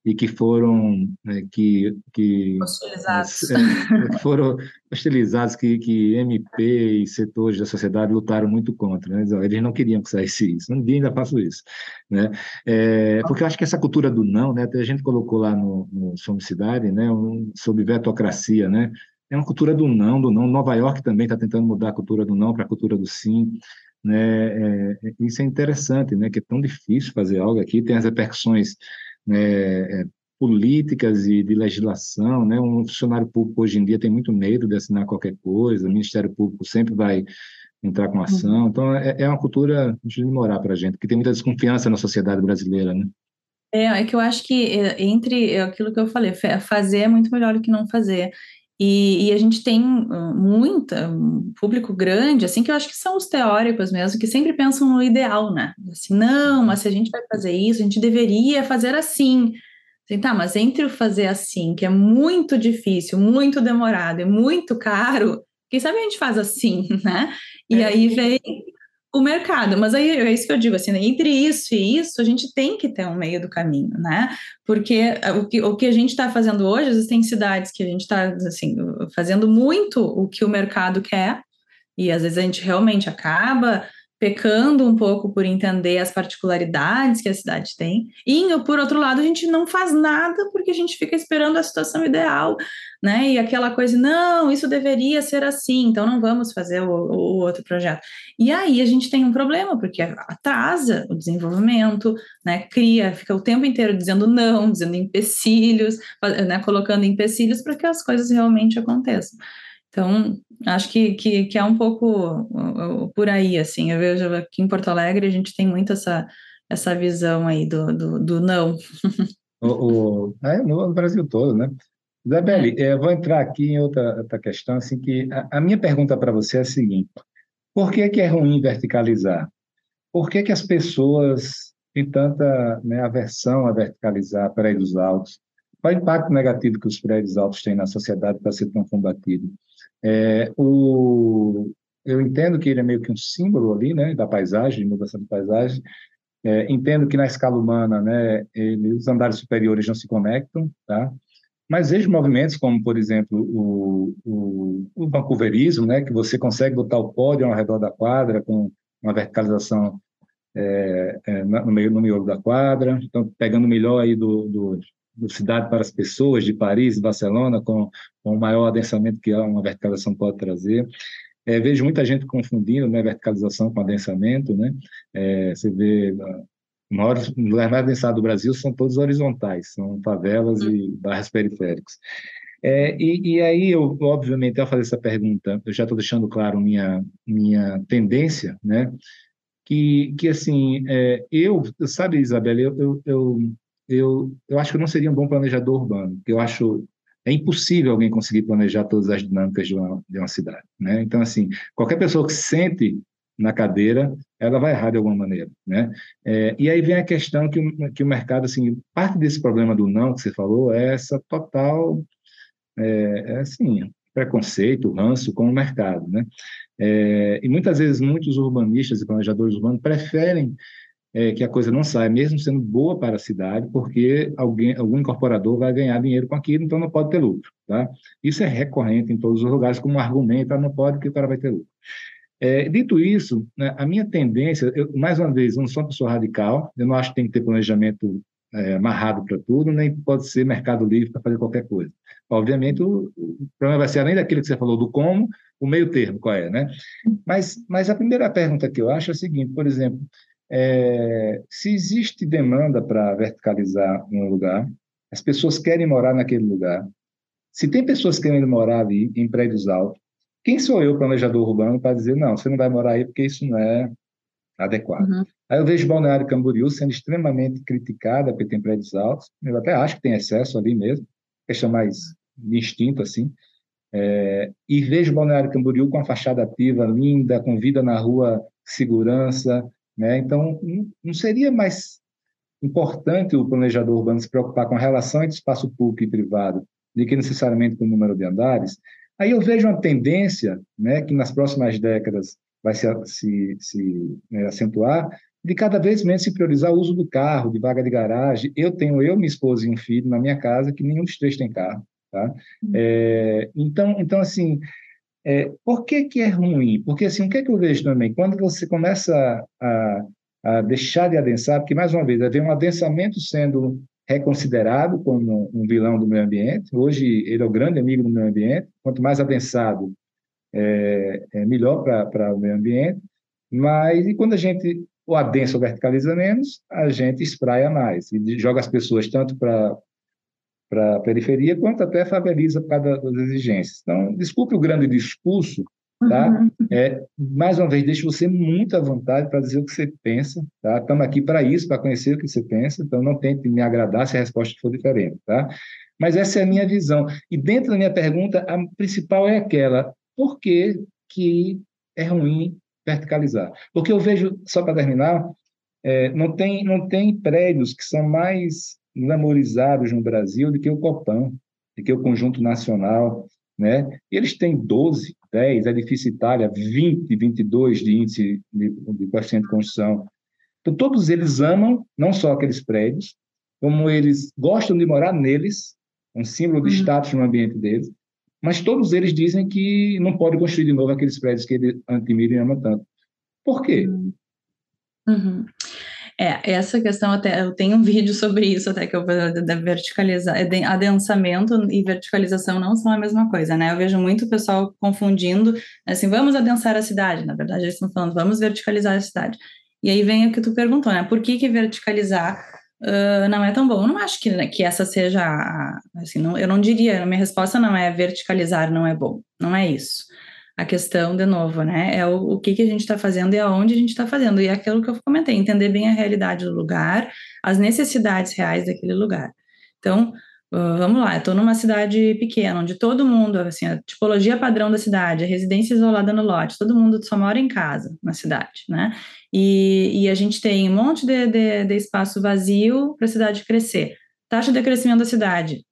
e que foram né, que que hostilizados, é, foram hostilizados que que MP e setores da sociedade lutaram muito contra, né? Eles não queriam que saísse isso. Um dia ainda faço isso, né? É, porque eu acho que essa cultura do não, né? A gente colocou lá no, no Somos Cidade, né? Um, sobre vetocracia, né? É uma cultura do não, do não. Nova York também está tentando mudar a cultura do não para a cultura do sim. Né? É, é, isso é interessante, né? Que é tão difícil fazer algo aqui. Tem as repercussões né, é, políticas e de legislação, né? Um funcionário público hoje em dia tem muito medo de assinar qualquer coisa. O Ministério Público sempre vai entrar com ação. Então é, é uma cultura de morar para a gente, que tem muita desconfiança na sociedade brasileira, né? É, é que eu acho que é, entre aquilo que eu falei, fazer é muito melhor do que não fazer. E, e, a gente tem muita, um público grande, assim, que eu acho que são os teóricos mesmo, que sempre pensam no ideal, né? Assim, não, mas se a gente vai fazer isso, a gente deveria fazer assim. Assim, tá, mas entre o fazer assim, que é muito difícil, muito demorado e muito caro, quem sabe a gente faz assim, <laughs> né? E é. aí vem o mercado. Mas aí é isso que eu digo, assim, né? entre isso e isso, a gente tem que ter um meio do caminho, né? Porque eh, o que, o que a gente está fazendo hoje, existem cidades que a gente está, assim, fazendo muito o que o mercado quer, e às vezes a gente realmente acaba pecando um pouco por entender as particularidades que a cidade tem, e por outro lado a gente não faz nada porque a gente fica esperando a situação ideal, né? E aquela coisa, não, isso deveria ser assim, então não vamos fazer o, o outro projeto. E aí a gente tem um problema, porque atrasa o desenvolvimento, né? Cria, fica o tempo inteiro dizendo não, dizendo empecilhos, né? colocando empecilhos para que as coisas realmente aconteçam. Então, acho que, que, que, é um pouco por aí, assim. Eu vejo aqui em Porto Alegre a gente tem muito essa, essa visão aí do, do, do não. <laughs> O, o, é, no Brasil todo, né? Isabelle, é. eu vou entrar aqui em outra, outra questão, assim, que a, a minha pergunta para você é a seguinte, por que, que é ruim verticalizar? Por que, que as pessoas têm tanta né, aversão a verticalizar prédios altos? Qual é o impacto negativo que os prédios altos têm na sociedade para ser tão combatido? É, o, eu entendo que ele é meio que um símbolo ali, né, da paisagem, mudança de paisagem. É, entendo que na escala humana, né, ele, os andares superiores não se conectam, tá? Mas vejo movimentos como, por exemplo, o, o, o vancouverismo, né, que você consegue botar o pódio ao redor da quadra com uma verticalização é, é, no meio no miolo da quadra, então pegando o melhor aí do, do cidade para as pessoas de Paris Barcelona com, com o maior adensamento que uma verticalização pode trazer. É, vejo muita gente confundindo né, verticalização com adensamento, né? É, você vê maiores, mais adensados do Brasil são todos horizontais, são favelas e uhum. bairros periféricos. É, e, e, aí, eu, obviamente, ao fazer essa pergunta, eu já estou deixando claro minha, minha tendência, né? Que, que assim, é, eu, sabe, Isabela, eu, eu, eu, eu, eu acho que eu não seria um bom planejador urbano, porque eu acho é impossível alguém conseguir planejar todas as dinâmicas de uma, de uma cidade, né? Então, assim, qualquer pessoa que sente na cadeira, ela vai errar de alguma maneira, né? É, e aí vem a questão que, que o mercado, assim, parte desse problema do não que você falou é essa total, é, é assim, preconceito, ranço com o mercado, né? É, e muitas vezes muitos urbanistas e planejadores urbanos preferem é, que a coisa não saia, mesmo sendo boa para a cidade, porque alguém, algum incorporador vai ganhar dinheiro com aquilo, então não pode ter lucro, tá? Isso é recorrente em todos os lugares como um argumento, ah, não pode porque o cara vai ter lucro. É, dito isso, né, a minha tendência, eu, mais uma vez, eu não sou uma pessoa radical, eu não acho que tem que ter planejamento é, amarrado para tudo, nem pode ser mercado livre para fazer qualquer coisa. Obviamente, o, o, problema vai ser, além daquilo que você falou do como, o meio termo, qual é, né? Mas, mas a primeira pergunta que eu acho é a seguinte, por exemplo, é, se existe demanda para verticalizar um lugar, as pessoas querem morar naquele lugar, se tem pessoas querendo morar ali, em prédios altos, quem sou eu, planejador urbano, para dizer, não, você não vai morar aí porque isso não é adequado. Uhum. Aí eu vejo Balneário Camboriú sendo extremamente criticada porque tem prédios altos, eu até acho que tem excesso ali mesmo, questão mais de instinto, assim, é, e vejo Balneário Camboriú com a fachada ativa, linda, com vida na rua, segurança, né? Então, não seria mais importante o planejador urbano se preocupar com a relação entre espaço público e privado do que necessariamente com o número de andares? Aí eu vejo uma tendência, né, que nas próximas décadas vai se, se, se né, acentuar, de cada vez menos se priorizar o uso do carro, de vaga de garagem. Eu tenho eu, minha esposa e um filho na minha casa que nenhum dos três tem carro. Tá? Uhum. É, então, então, assim, é, por que, que é ruim? Porque, assim, o que, é que eu vejo também? Quando você começa a, a deixar de adensar, porque, mais uma vez, havia um adensamento sendo reconsiderado como um vilão do meio ambiente. Hoje, ele é o grande amigo do meio ambiente. Quanto mais adensado, é, é melhor para o meio ambiente. Mas, e quando a gente o adensa ou verticaliza menos, a gente espraia mais e joga as pessoas tanto para para a periferia, quanto até faveliza por causa das exigências. Então, desculpe o grande discurso, tá? Uhum. É, mais uma vez, deixo você muito à vontade para dizer o que você pensa, tá? Estamos aqui para isso, para conhecer o que você pensa, então não tente me agradar se a resposta for diferente, tá? Mas essa é a minha visão. E dentro da minha pergunta, a principal é aquela, por que que é ruim verticalizar? Porque eu vejo, só para terminar, é, não, tem, não tem prédios que são mais glamorizados no Brasil do que o Copan, do que o Conjunto Nacional, né? Eles têm 12, 10, é difícil Itália, 20, 22 de índice de, de coeficiente de construção. Então, todos eles amam não só aqueles prédios, como eles gostam de morar neles, um símbolo de uhum. status no ambiente deles, mas todos eles dizem que não pode construir de novo aqueles prédios que ele admira e ama tanto. Por quê? Uhum. É, essa questão até, eu tenho um <laughs> vídeo sobre isso até que eu da verticalizar, é adensamento e verticalização não são a mesma coisa, né? Eu vejo muito o pessoal confundindo, assim, vamos adensar a cidade, na verdade eles estão falando, vamos verticalizar a cidade. E aí vem o que tu perguntou, né? Por que que verticalizar uh, não é tão bom? Eu não acho que, né, que essa seja, a, assim, não, eu não diria, minha resposta não é verticalizar não é bom, não é isso a questão, de novo, né? É o, o que, que a gente está fazendo e aonde a gente está fazendo. E é aquilo que eu comentei, entender bem a realidade do lugar, as necessidades reais daquele lugar. Então, uh, vamos lá, eu estou numa cidade pequena, onde todo mundo, assim, a tipologia padrão da cidade, a residência isolada no lote, todo mundo só mora em casa na cidade, né? E, e a gente tem um monte de, de, de espaço vazio para a cidade crescer. Taxa de crescimento da cidade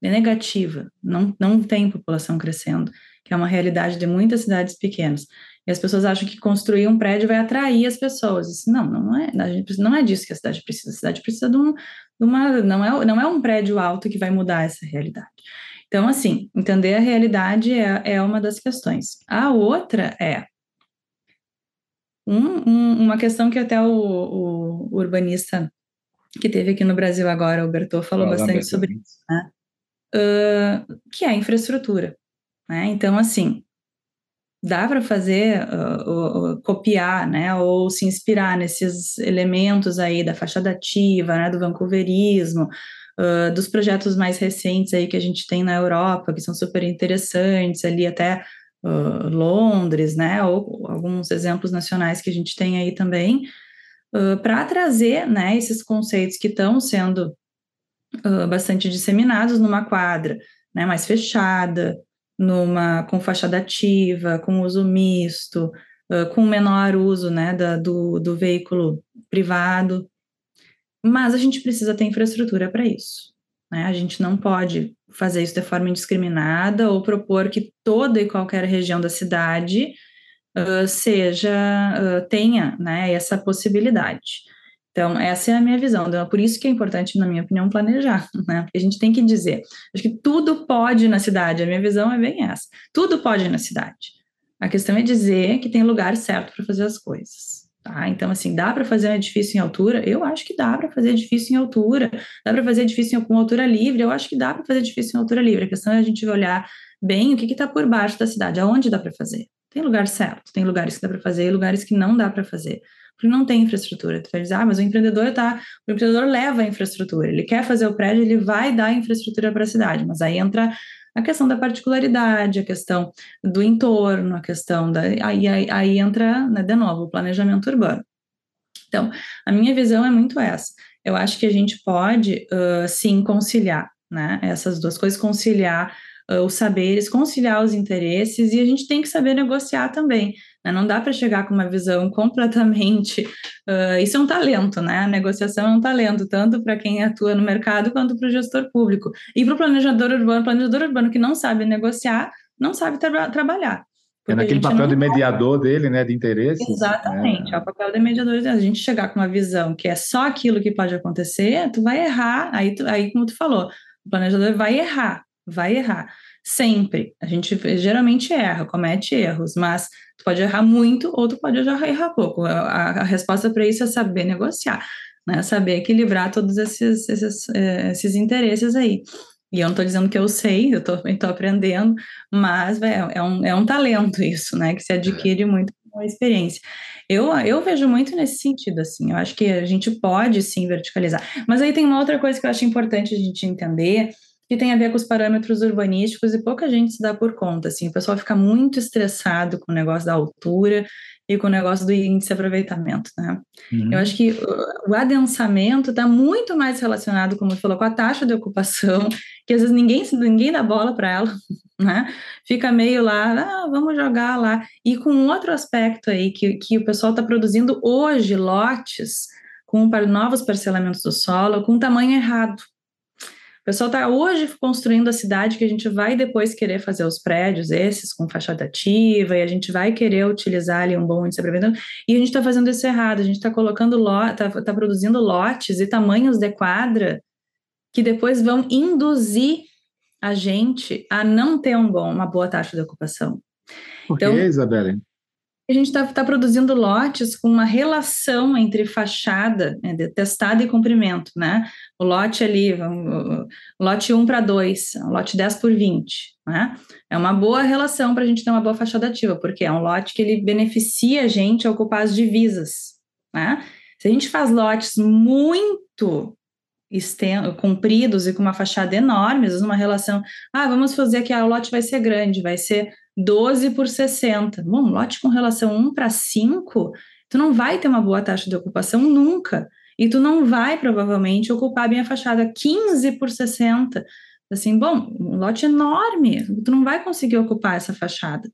é negativa, não, não tem população crescendo que é uma realidade de muitas cidades pequenas. E as pessoas acham que construir um prédio vai atrair as pessoas. Não, não é, não é disso que a cidade precisa. A cidade precisa de, um, de uma. Não é, não é um prédio alto que vai mudar essa realidade. Então, assim, entender a realidade é, é uma das questões. A outra é um, um, uma questão que até o, o, urbanista que teve aqui no Brasil agora, o Bertô, falou bastante sobre isso, né? Uh, que é a infraestrutura. Né? Então, assim, dá para fazer, uh, uh, copiar, né, ou se inspirar nesses elementos aí da fachada ativa, né, do vancouverismo, uh, dos projetos mais recentes aí que a gente tem na Europa, que são super interessantes, ali até Londres, né, ou alguns exemplos nacionais que a gente tem aí também, para trazer, né, esses conceitos que estão sendo bastante disseminados numa quadra, né, mais fechada, numa com fachada ativa, com uso misto, uh, com menor uso né, da, do, do veículo privado. Mas a gente precisa ter infraestrutura para isso. Né? A gente não pode fazer isso de forma indiscriminada ou propor que toda e qualquer região da cidade uh, seja uh, tenha né, essa possibilidade. Então, essa é a minha visão. Então, é por isso que é importante, na minha opinião, planejar, né? Porque a gente tem que dizer. Acho que tudo pode na cidade. A minha visão é bem essa. Tudo pode na cidade. A questão é dizer que tem lugar certo para fazer as coisas. Tá? Então, assim, dá para fazer um edifício em altura? Eu acho que dá para fazer edifício em altura. Dá para fazer edifício com altura livre? Eu acho que dá para fazer edifício em altura livre. A questão é a gente olhar bem o que está por baixo da cidade, aonde dá para fazer. Tem lugar certo, tem lugares que dá para fazer e lugares que não dá para fazer. Porque não tem infraestrutura. Tu vai dizer, ah, mas o empreendedor tá. O empreendedor leva a infraestrutura, ele quer fazer o prédio, ele vai dar a infraestrutura para a cidade, mas aí entra a questão da particularidade, a questão do entorno, a questão da. Aí, aí, aí entra, né, de novo, o planejamento urbano. Então, a minha visão é muito essa. Eu acho que a gente pode, uh, sim, conciliar, né, essas duas coisas, conciliar uh, os saberes, conciliar os interesses, e a gente tem que saber negociar também. Né? Não dá para chegar com uma visão <laughs> completamente. Uh, isso é um talento, né? A negociação é um talento, tanto para quem atua no mercado quanto para o gestor público. E para o planejador urbano, planejador urbano que não sabe negociar, não sabe tra trabalhar. É naquele papel de mediador dele, né, de interesse. Exatamente, é. é o papel de mediador. A gente chegar com uma visão que é só aquilo que pode acontecer, tu vai errar, aí, tu, aí como tu falou, o planejador vai errar, vai errar. Sempre. A gente geralmente erra, comete erros, mas tu pode errar muito ou tu pode errar pouco. A, a resposta para isso é saber negociar, né? Saber equilibrar todos esses, esses, eh, esses interesses aí. E eu não estou dizendo que eu sei, eu estou aprendendo, mas véio, é, um, é um talento isso, né? Que se adquire muito com a experiência. Eu, eu vejo muito nesse sentido, assim. Eu acho que a gente pode sim verticalizar. Mas aí tem uma outra coisa que eu acho importante a gente entender, que tem a ver com os parâmetros urbanísticos e pouca gente se dá por conta, assim, o pessoal fica muito estressado com o negócio da altura e com o negócio do índice de aproveitamento, né? Uhum. Eu acho que o adensamento está muito mais relacionado, como você falou, com a taxa de ocupação, <laughs> que às vezes ninguém, ninguém dá bola para ela, <laughs> né? Fica meio lá, ah, vamos jogar lá. E com outro aspecto aí, que, que o pessoal está produzindo hoje lotes com novos parcelamentos do solo com tamanho errado, pessoal está hoje construindo a cidade que a gente vai depois querer fazer os prédios, esses com fachada ativa, e a gente vai querer utilizar ali um bom índice de e a gente está fazendo isso errado, a gente está colocando está tá produzindo lotes e tamanhos de quadra que depois vão induzir a gente a não ter um bom, uma boa taxa de ocupação. Por então, que, Isabelle? A gente está tá produzindo lotes com uma relação entre fachada, né, testada e comprimento, né? O lote ali, lote 1 para 2, lote 10 por 20, né? É uma boa relação para a gente ter uma boa fachada ativa, porque é um lote que ele beneficia a gente a ocupar as divisas, né? Se a gente faz lotes muito compridos e com uma fachada enorme, uma relação, ah, vamos fazer que o lote vai ser grande, vai ser 12 por 60. Bom, lote com relação 1 para 5, tu não vai ter uma boa taxa de ocupação nunca. E tu não vai, provavelmente, ocupar bem a fachada 15 por 60. Assim, bom, um lote enorme, tu não vai conseguir ocupar essa fachada,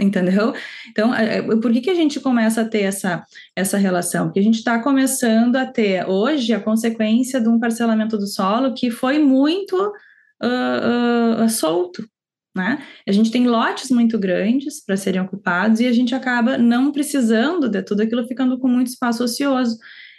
entendeu? Então, é, é, por que, que a gente começa a ter essa, essa relação? Porque a gente está começando a ter, hoje, a consequência de um parcelamento do solo que foi muito uh, uh, solto, né? A gente tem lotes muito grandes para serem ocupados e a gente acaba não precisando de tudo aquilo, ficando com muito espaço ocioso.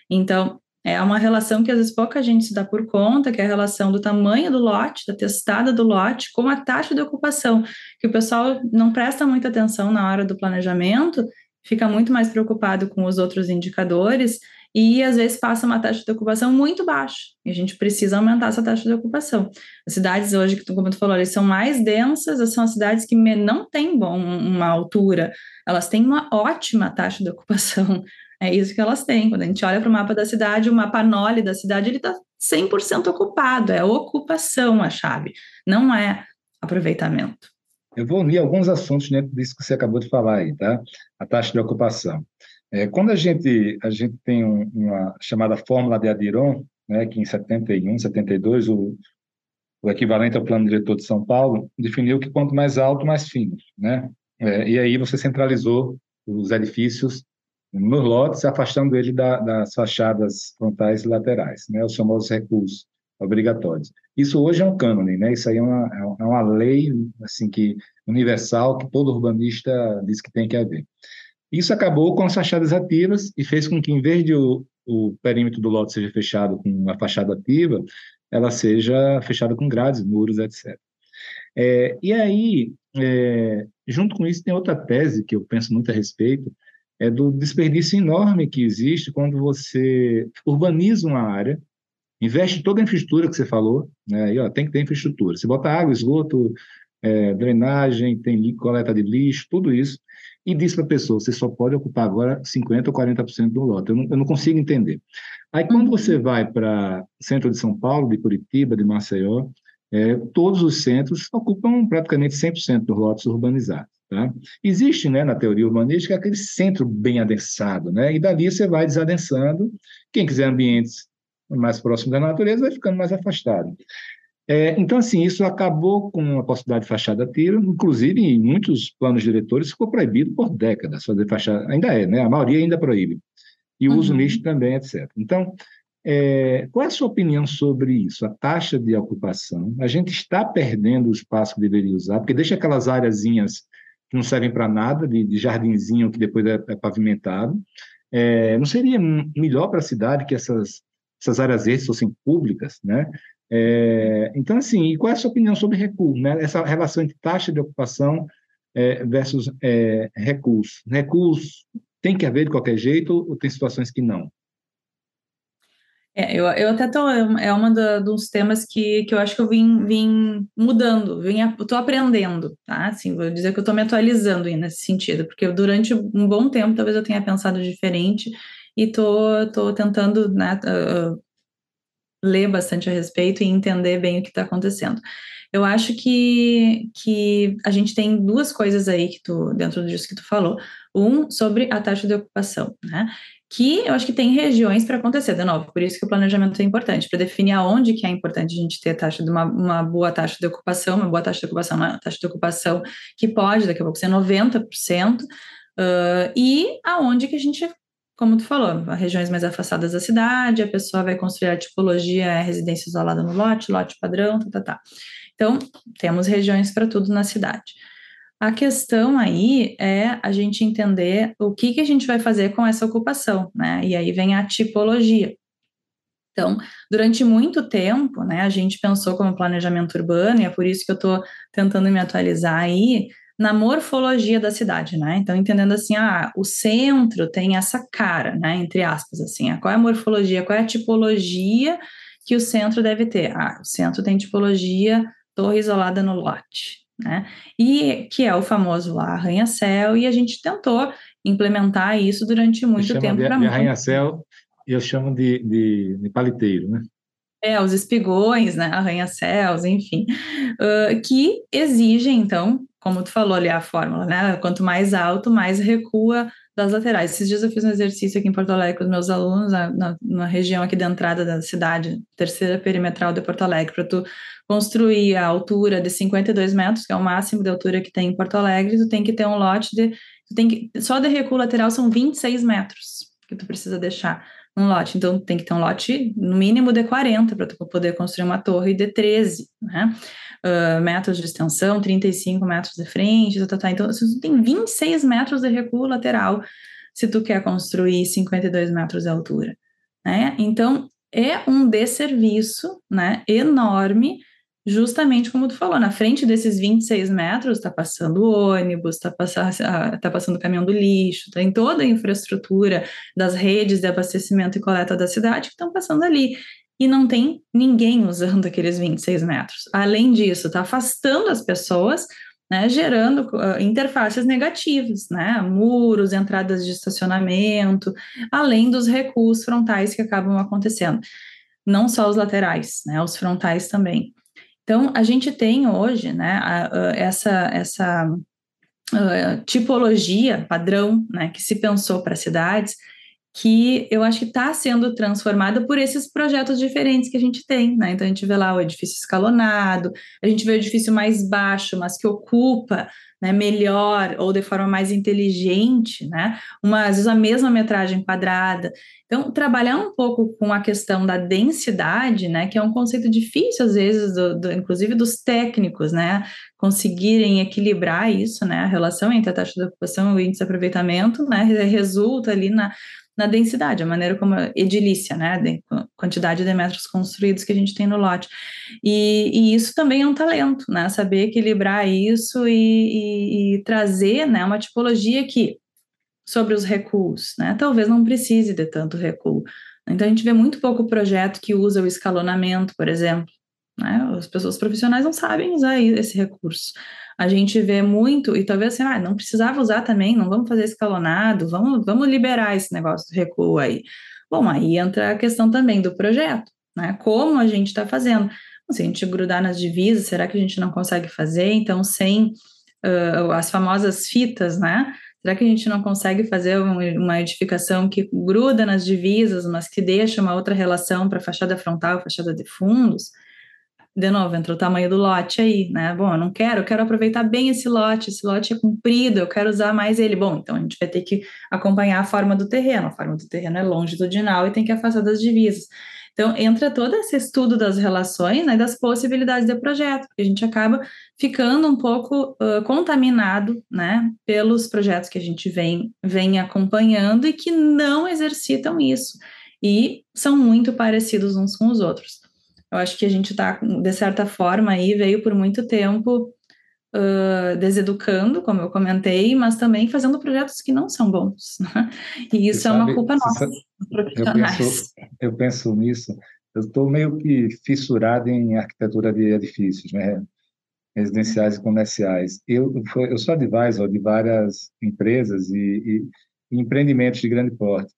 Então, é uma relação que às vezes pouca gente se dá por conta, que é a relação do tamanho do lote, da testada do lote, com a taxa de ocupação, que o pessoal não presta muita atenção na hora do planejamento, fica muito mais preocupado com os outros indicadores e às vezes passa uma taxa de ocupação muito baixa. E a gente precisa aumentar essa taxa de ocupação. As cidades hoje, como tu falou, elas são mais densas, são as cidades que não têm bom, uma altura, elas têm uma ótima taxa de ocupação. É isso que elas têm. Quando a gente olha para o mapa da cidade, o mapa Nole da cidade, ele está 100% ocupado. É ocupação a chave, não é aproveitamento. Eu vou unir alguns assuntos dentro disso que você acabou de falar aí, tá? A taxa de ocupação. É, quando a gente, a gente tem um, uma chamada fórmula de Adiron, né, que em 71, 72, o, o equivalente ao plano diretor de São Paulo, definiu que quanto mais alto, mais fino. Né? É, e aí você centralizou os edifícios nos lotes, afastando ele da, das fachadas frontais e laterais, né, os famosos recursos obrigatórios. Isso hoje é um cânone, né? Isso aí é uma, é uma lei assim que universal que todo urbanista diz que tem que haver. Isso acabou com as fachadas ativas e fez com que, em vez de o, o perímetro do lote seja fechado com uma fachada ativa, ela seja fechada com grades, muros, etc. É, e aí, é, junto com isso, tem outra tese que eu penso muito a respeito, é do desperdício enorme que existe quando você urbaniza uma área, investe toda a infraestrutura que você falou, né? Aí, ó, tem que ter infraestrutura. Você bota água, esgoto, é, drenagem, tem coleta de lixo, tudo isso, e diz para a pessoa, você só pode ocupar agora 50% ou 40% do lote. Eu não, eu não, consigo entender. Aí, quando você vai para centro de São Paulo, de Curitiba, de Maceió, é, todos os centros ocupam praticamente 100% dos lotes urbanizados. Tá? Existe, né, na teoria urbanística, aquele centro bem adensado, né? e dali você vai desadensando. Quem quiser ambientes mais próximos da natureza vai ficando mais afastado. É, então, assim, isso acabou com a possibilidade de fachada a tiro, inclusive em muitos planos diretores ficou proibido por décadas fazer fachada, ainda é, né? A maioria ainda proíbe. E o uhum. uso misto também, etc. Então, é, qual é a sua opinião sobre isso? A taxa de ocupação? A gente está perdendo o espaço que deveria usar, porque deixa aquelas áreazinhas que não servem para nada, de, de, jardinzinho que depois é, é pavimentado. É, não seria melhor para a cidade que essas, essas áreas verdes fossem públicas, né? É, então, assim, e qual é a sua opinião sobre recuo, né? Essa relação entre taxa de ocupação é, versus é, recursos. Recursos tem que haver de qualquer jeito ou tem situações que não? É, eu, eu até tô, é uma da, dos temas que, que eu acho que eu vim, vim mudando, vim, tô aprendendo, tá? Assim, vou dizer que eu tô me atualizando aí nesse sentido, porque durante um bom tempo talvez eu tenha pensado diferente e tô, tô tentando, né, uh, ler bastante a respeito e entender bem o que está acontecendo. Eu acho que, que a gente tem duas coisas aí que tu, dentro disso que tu falou. Um, sobre a taxa de ocupação, né? Que eu acho que tem regiões para acontecer, de novo, por isso que o planejamento é importante, para definir aonde que é importante a gente ter taxa de uma, uma boa taxa de ocupação, uma boa taxa de ocupação, uma taxa de ocupação que pode daqui a pouco ser 90%, uh, e aonde que a gente como tu falou, regiões mais afastadas da cidade, a pessoa vai construir a tipologia, é residência isolada no lote, lote padrão, tá, tá, tá. Então, temos regiões para tudo na cidade. A questão aí é a gente entender o que, que a gente vai fazer com essa ocupação, né? E aí vem a tipologia. Então, durante muito tempo, né, a gente pensou como planejamento urbano, e é por isso que eu estou tentando me atualizar aí, na morfologia da cidade, né? Então, entendendo assim, ah, o centro tem essa cara, né? Entre aspas, assim, ah, qual é a morfologia, qual é a tipologia que o centro deve ter? Ah, o centro tem tipologia torre isolada no lote, né? E que é o famoso lá arranha-céu, e a gente tentou implementar isso durante muito tempo. De, de arranha-céu, eu chamo de, de, de paliteiro, né? É, os espigões, né, arranha-céus, enfim, uh, que exigem, então, como tu falou ali a fórmula, né? Quanto mais alto, mais recua das laterais. Esses dias eu fiz um exercício aqui em Porto Alegre com os meus alunos, na, na região aqui da entrada da cidade, terceira perimetral de Porto Alegre, para tu construir a altura de 52 metros, que é o máximo de altura que tem em Porto Alegre, tu tem que ter um lote de. Tu tem que, só de recuo lateral são 26 metros que tu precisa deixar um lote. Então, tem que ter um lote no mínimo de 40 para tu poder construir uma torre de 13, né? Uh, metros de extensão, 35 metros de frente, tá, tá, tá. então você tem 26 metros de recuo lateral se tu quer construir 52 metros de altura, né? Então, é um desserviço, né, enorme, justamente como tu falou, na frente desses 26 metros está passando ônibus, está passando, tá passando caminhão do lixo, tem toda a infraestrutura das redes de abastecimento e coleta da cidade que estão passando ali e não tem ninguém usando aqueles 26 metros. Além disso, está afastando as pessoas, né, gerando uh, interfaces negativas, né, muros, entradas de estacionamento, além dos recuos frontais que acabam acontecendo. Não só os laterais, né, os frontais também. Então, a gente tem hoje, né, a, a, essa, essa uh, tipologia padrão, né, que se pensou para cidades, que eu acho que está sendo transformada por esses projetos diferentes que a gente tem, né? Então a gente vê lá o edifício escalonado, a gente vê o edifício mais baixo, mas que ocupa né, melhor ou de forma mais inteligente, né? Uma, às vezes a mesma metragem quadrada. Então, trabalhar um pouco com a questão da densidade, né? Que é um conceito difícil, às vezes, do, do, inclusive dos técnicos, né? Conseguirem equilibrar isso, né? A relação entre a taxa de ocupação e o índice de aproveitamento, né? Resulta ali na na densidade, a maneira como edilícia, né, de quantidade de metros construídos que a gente tem no lote. E, e isso também é um talento, né, saber equilibrar isso e, e, e trazer, né, uma tipologia que sobre os recuos, né? Talvez não precise de tanto recuo. Então a gente vê muito pouco projeto que usa o escalonamento, por exemplo. Né? As pessoas profissionais não sabem usar esse recurso. A gente vê muito, e talvez assim, ah, não precisava usar também, não vamos fazer escalonado, vamos, vamos liberar esse negócio do recuo aí. Bom, aí entra a questão também do projeto, né? Como a gente está fazendo. Se a gente grudar nas divisas, será que a gente não consegue fazer? Então, sem uh, as famosas fitas, né? Será que a gente não consegue fazer uma edificação que gruda nas divisas, mas que deixa uma outra relação para fachada frontal, fachada de fundos? De novo, entra o tamanho do lote aí, né? Bom, eu não quero, eu quero aproveitar bem esse lote, esse lote é comprido, eu quero usar mais ele. Bom, então a gente vai ter que acompanhar a forma do terreno. A forma do terreno é longitudinal e tem que afastar das divisas. Então, entra todo esse estudo das relações, né, das possibilidades de projeto, porque a gente acaba ficando um pouco uh, contaminado, né, pelos projetos que a gente vem, vem acompanhando e que não exercitam isso, e são muito parecidos uns com os outros. Eu acho que a gente está, de certa forma, aí, veio por muito tempo uh, deseducando, como eu comentei, mas também fazendo projetos que não são bons. Né? E isso é uma culpa nossa, eu penso, eu penso nisso, eu estou meio que fissurado em arquitetura de edifícios, né? residenciais e comerciais. Eu, eu sou advisor de várias empresas e, e empreendimentos de grande porte.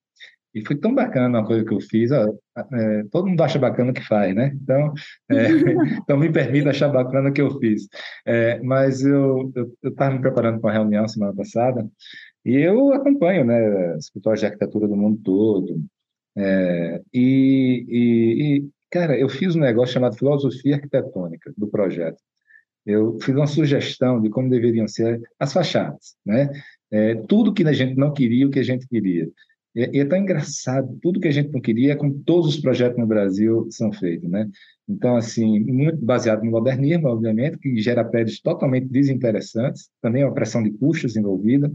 E foi tão bacana uma coisa que eu fiz. Ó, é, todo mundo acha bacana o que faz, né? Então, é, <laughs> então me permita achar bacana o que eu fiz. É, mas eu estava me preparando para uma reunião semana passada e eu acompanho, né, escritórios de arquitetura do mundo todo. É, e, e, e, cara, eu fiz um negócio chamado Filosofia Arquitetônica do projeto. Eu fiz uma sugestão de como deveriam ser as fachadas, né? É, tudo que a gente não queria, o que a gente queria. E, e é tão engraçado, tudo que a gente não queria, com todos os projetos no Brasil são feitos, né? Então, assim, muito baseado no modernismo, obviamente, que gera prédios totalmente desinteressantes, também é uma pressão de custos envolvida,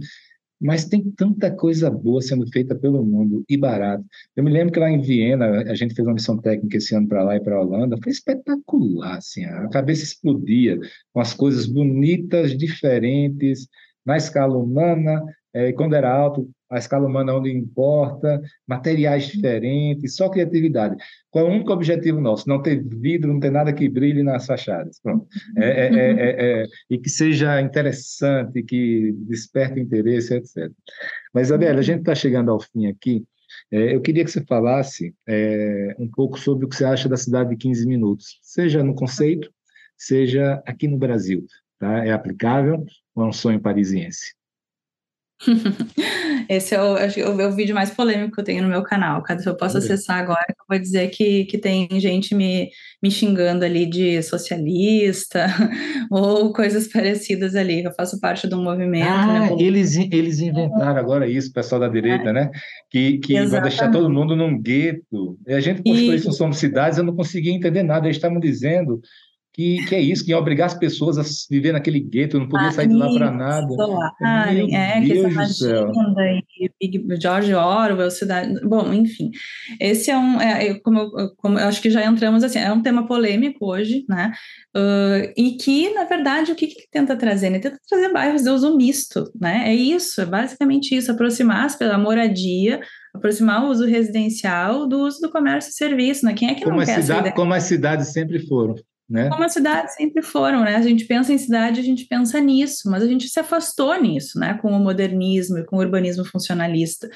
mas tem tanta coisa boa sendo feita pelo mundo e barato. Eu me lembro que lá em Viena, a gente fez uma missão técnica esse ano para lá e para a Holanda, foi espetacular, assim, a cabeça explodia com as coisas bonitas, diferentes, na escala humana, é, quando era alto, a escala humana onde importa, materiais diferentes, só criatividade. Qual é o único objetivo nosso? Não ter vidro, não ter nada que brilhe nas fachadas. Pronto. É, é, é, e que seja interessante, que desperte interesse, etc. Mas, Isabela, a gente está chegando ao fim aqui. eu queria que você falasse um pouco sobre o que você acha da cidade de 15 minutos, seja no conceito, seja aqui no Brasil. Tá? É aplicável ou é um sonho parisiense? <laughs> Esse é o, é o, vídeo mais polêmico que eu tenho no meu canal. Cada eu posso acessar agora, eu vou dizer que, que tem gente me, me xingando ali de socialista <laughs> ou coisas parecidas ali. Eu faço parte um movimento. Né, ah, né? eles, eles inventaram agora isso, o pessoal da direita, é. né? Que, que vai deixar todo mundo num gueto. E a gente postou e... isso no Somos Cidades, eu não conseguia entender nada. Eles estavam dizendo que, que é isso, que ia obrigar as pessoas a viver naquele gueto, não podia ah, sair de lá para nada. Ah, é, Deus que essa agenda e George Orwell, cidade. Bom, enfim, esse é um, é, é, como, eu, como eu acho que já entramos assim, é um tema polêmico hoje, né? Uh, e que, na verdade, o que, que tenta trazer? Ele tenta trazer bairros de uso misto, né? É isso, é basicamente isso, aproximar a moradia aproximar o uso residencial do uso do comércio e serviço, né? Quem é que como não quer cidade, Como as cidades sempre foram. Né? Como as cidades sempre foram, né? A gente pensa em cidade, a gente pensa nisso, mas a gente se afastou nisso, né? Com o modernismo e com o urbanismo funcionalista.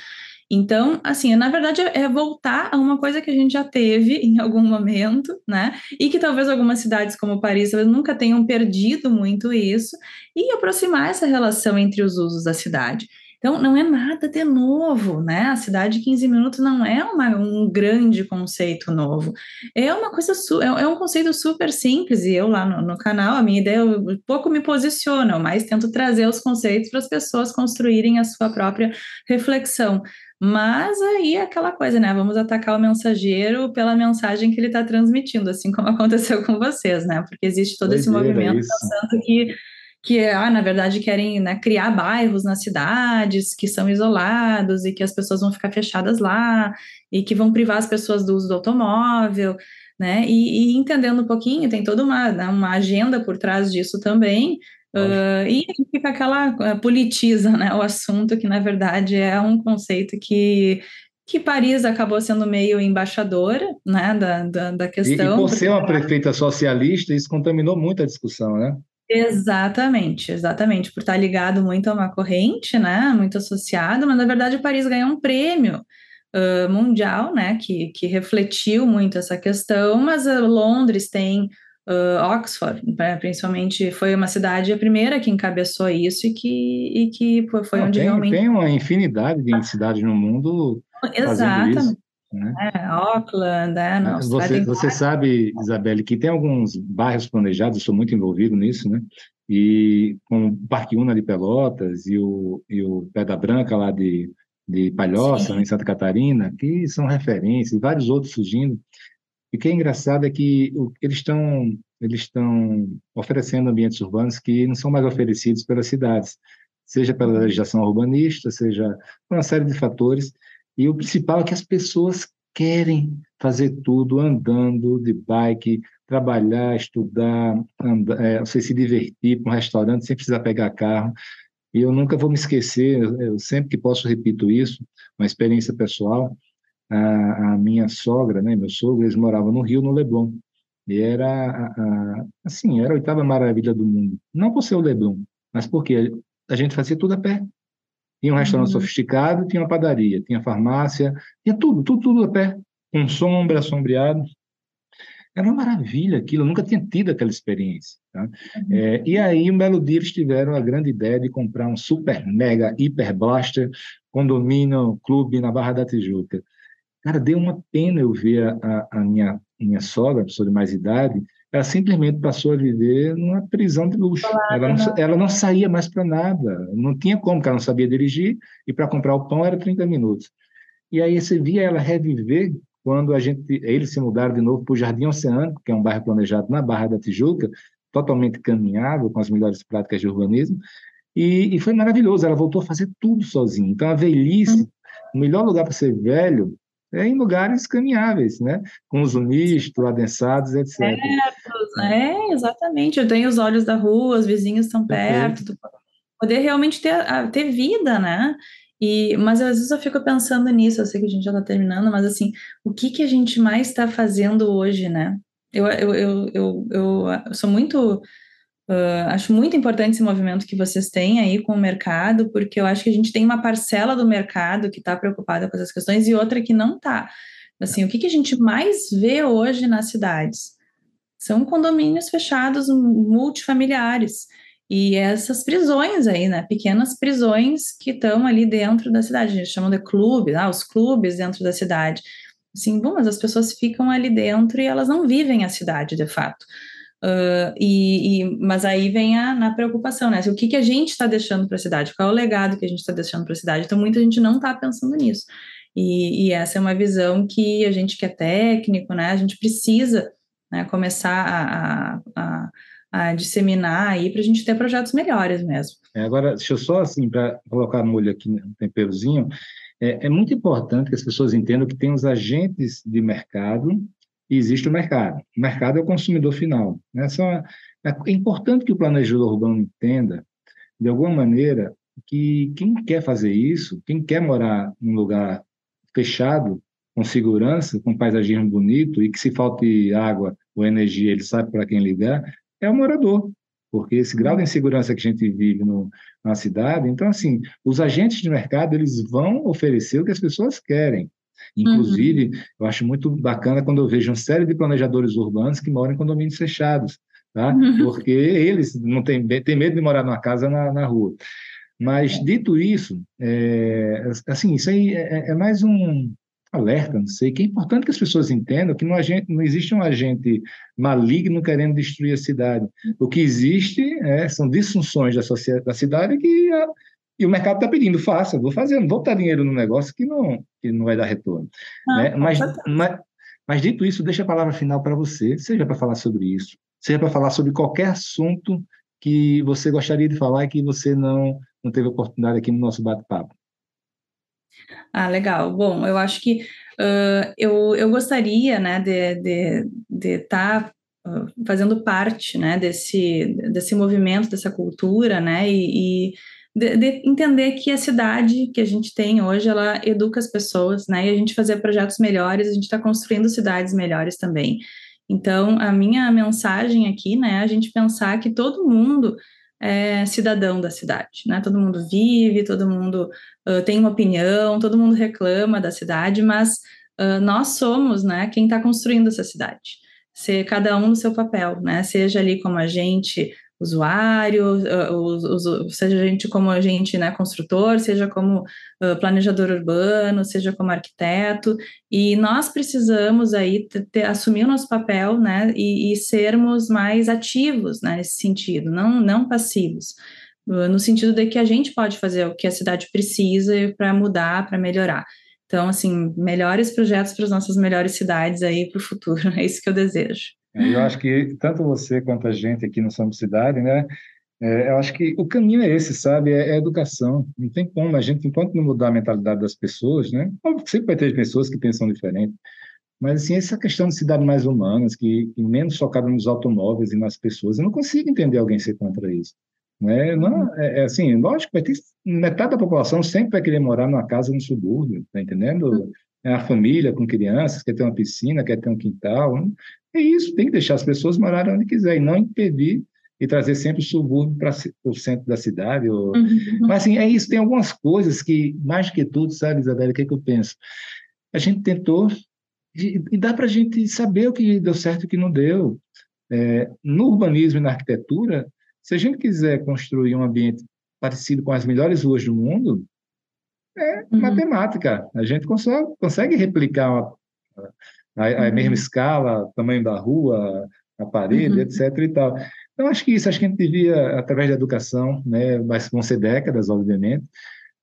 Então, assim, na verdade é voltar a uma coisa que a gente já teve <laughs> em algum momento, né? E que talvez algumas cidades como Paris nunca tenham perdido muito isso, e aproximar essa relação entre os usos da cidade. Então, não é nada de novo, né? A cidade de 15 minutos não é uma, um grande conceito novo. É uma coisa, é, é um conceito super simples, e eu lá no, no canal, a minha ideia, eu pouco me posiciono, eu mais tento trazer os conceitos para as pessoas construírem a sua própria reflexão. Mas aí é aquela coisa, né? Vamos atacar o mensageiro pela mensagem que ele está transmitindo, assim como <laughs> aconteceu com vocês, né? Porque existe todo esse movimento pensando que que ah, na verdade querem né, criar bairros nas cidades que são isolados e que as pessoas vão ficar fechadas lá e que vão privar as pessoas do uso do automóvel, né? E, e entendendo um pouquinho, tem toda uma, né, uma agenda por trás disso também, Uh, e fica aquela uh, politiza né, o assunto, que na verdade é um conceito que, que Paris acabou sendo meio embaixadora né, da, da, da questão. E, e por ser uma prefeita socialista, isso contaminou muito a discussão, né? Exatamente, exatamente, por estar ligado muito a uma corrente, né, muito associado, mas na verdade Paris ganhou um prêmio uh, mundial, né, que, que refletiu muito essa questão, mas Londres tem uh, Oxford, né, principalmente, foi uma cidade a primeira que encabeçou isso e que, e que foi, foi Não, onde tem, realmente... Tem uma infinidade de cidades no mundo Exatamente. Né? É, Auckland, é, não, você, você sabe, Isabelle, que tem alguns bairros planejados, estou muito envolvido nisso, né? E com o Parque Una de Pelotas e o, e o Pedra Branca lá de, de Palhoça, em Santa Catarina, que são referências, e vários outros surgindo. E o que é engraçado é que eles estão eles estão oferecendo ambientes urbanos que não são mais oferecidos pelas cidades, seja pela uhum. legislação urbanista, seja por uma série de fatores. E o principal é que as pessoas querem fazer tudo andando de bike, trabalhar, estudar, andar, é, você se divertir para um restaurante sem precisar pegar carro. E eu nunca vou me esquecer, eu sempre que posso repito isso, uma experiência pessoal a, a, minha sogra, né, meu sogro, eles moravam no Rio, no Leblon. E era, a, a, assim, era a oitava maravilha do mundo. Não por ser o Leblon, mas porque a gente fazia tudo a pé. Tinha um restaurante uhum. sofisticado, tinha uma padaria, tinha farmácia, tinha tudo, tudo, tudo a pé, com sombra, sombreado. Era uma maravilha aquilo, eu nunca tinha tido aquela experiência. Tá? Uhum. É, e aí, um belo dia, eles tiveram a grande ideia de comprar um super, mega, hiper blaster condomínio, clube na Barra da Tijuca. Cara, deu uma pena eu ver a, a minha, minha sogra, pessoa de mais idade, ela simplesmente passou a viver numa prisão de luxo. Ela, não, ela não saía mais para nada, não tinha como, porque ela não sabia dirigir, e para comprar o pão era 30 minutos. E aí você via ela reviver quando a gente, eles se mudaram de novo para o Jardim Oceânico, que é um bairro planejado na Barra da Tijuca, totalmente caminhado, com as melhores práticas de urbanismo, e, e foi maravilhoso, ela voltou a fazer tudo sozinha. Então, a velhice, hum. o melhor lugar para ser velho é em lugares caminháveis, né? Com os mistos, adensados, etc. É, é, exatamente. Eu tenho os olhos da rua, os vizinhos estão perto, poder realmente ter, ter vida, né? E, mas às vezes eu fico pensando nisso, eu sei que a gente já está terminando, mas assim, o que, que a gente mais está fazendo hoje, né? Eu, eu, eu, eu, eu sou muito Uh, acho muito importante esse movimento que vocês têm aí com o mercado, porque eu acho que a gente tem uma parcela do mercado que está preocupada com essas questões e outra que não está. Assim, o que, que a gente mais vê hoje nas cidades? São condomínios fechados multifamiliares. E essas prisões aí, né? Pequenas prisões que estão ali dentro da cidade. A gente chama de clube, ah, os clubes dentro da cidade. Assim, bom, mas as pessoas ficam ali dentro e elas não vivem a cidade de fato. Uh, e, e, mas aí vem a na preocupação, né? O que, que a gente está deixando para a cidade? Qual é o legado que a gente está deixando para a cidade? Então, muita gente não está pensando nisso. E, e, essa é uma visão que a gente que é técnico, né? A gente precisa né, começar a, a, a, a disseminar aí para a gente ter projetos melhores mesmo. É, agora, deixa eu só, assim, para colocar molho aqui no temperozinho, é, é muito importante que as pessoas entendam que tem os agentes de mercado e existe o mercado. O mercado é o consumidor final. Né? Só, é importante que o planejador urbano entenda, de alguma maneira, que quem quer fazer isso, quem quer morar num lugar fechado, com segurança, com paisagismo bonito, e que se falte água ou energia, ele sabe para quem ligar, é o morador. Porque esse grau de insegurança que a gente vive no, na cidade, então, assim, os agentes de mercado, eles vão oferecer o que as pessoas querem. Inclusive, uhum. eu acho muito bacana quando eu vejo uma série de planejadores urbanos que moram em condomínios fechados, tá? Uhum. Porque eles não têm, têm medo de morar numa casa na, na rua. Mas, dito isso, é, assim, isso aí é, é, mais um alerta, não sei, que é importante que as pessoas entendam que não, agente, não existe um agente maligno querendo destruir a cidade. O que existe é, são disfunções da, sociedade, da cidade que a, e o mercado está pedindo, faça, vou fazer, não vou botar dinheiro no negócio que não, que não vai dar retorno. Ah, né? mas, mas, mas, dito isso, deixa a palavra final para você, seja para falar sobre isso, seja para falar sobre qualquer assunto que você gostaria de falar e que você não, não teve oportunidade aqui no nosso bate-papo. Ah, legal. Bom, eu acho que uh, eu, eu gostaria né, de estar de, de tá fazendo parte, né, desse, desse movimento, dessa cultura, né, e, e de, de, entender que a cidade que a gente tem hoje, ela educa as pessoas, né, e a gente fazer projetos melhores, a gente está construindo cidades melhores também. Então, a minha mensagem aqui, né, é a gente pensar que todo mundo é cidadão da cidade, né, todo mundo vive, todo mundo uh, tem uma opinião, todo mundo reclama da cidade, mas uh, nós somos, né, quem está construindo essa cidade ser cada um no seu papel, né? Seja ali como agente usuário, uh, seja a gente como agente né, construtor, seja como uh, planejador urbano, seja como arquiteto, e nós precisamos aí ter, assumir o nosso papel, né, e, e sermos mais ativos né, nesse sentido, não, não passivos, uh, no sentido de que a gente pode fazer o que a cidade precisa para mudar, para melhorar. Então, assim, melhores projetos para as nossas melhores cidades aí para o futuro, <laughs> é isso que eu desejo. É, eu acho que tanto você quanto a gente aqui no Somos Cidade, né, é, eu acho que o caminho é esse, sabe, é, é educação. Não tem como, a gente, enquanto não mudar a mentalidade das pessoas, né, sempre vai ter pessoas que pensam diferente, mas, assim, essa questão de cidades mais humanas, que, que menos focada nos automóveis e nas pessoas, eu não consigo entender alguém ser contra isso. Né? Não, é, é, assim, lógico, vai ter, metade da população sempre vai querer morar numa casa no subúrbio, tá entendendo? É a família com crianças, quer ter uma piscina, quer ter um quintal. É isso, tem que deixar as pessoas morarem onde quiser e não impedir e trazer sempre o subúrbio para o centro da cidade. Ou... Uhum. Mas, assim, é isso, tem algumas coisas que, mais que tudo, sabe, Isabela, o que, é que eu penso? A gente tentou e, e dá para a gente saber o que deu certo e o que não deu. É, no urbanismo e na arquitetura, se a gente quiser construir um ambiente parecido com as melhores ruas do mundo, é uhum. matemática. A gente consegue, consegue replicar uma, a, a uhum. mesma escala, tamanho da rua, a parede, uhum. etc. e tal. Então, acho que isso, acho que a gente devia, através da educação, né, mas vão ser décadas, obviamente,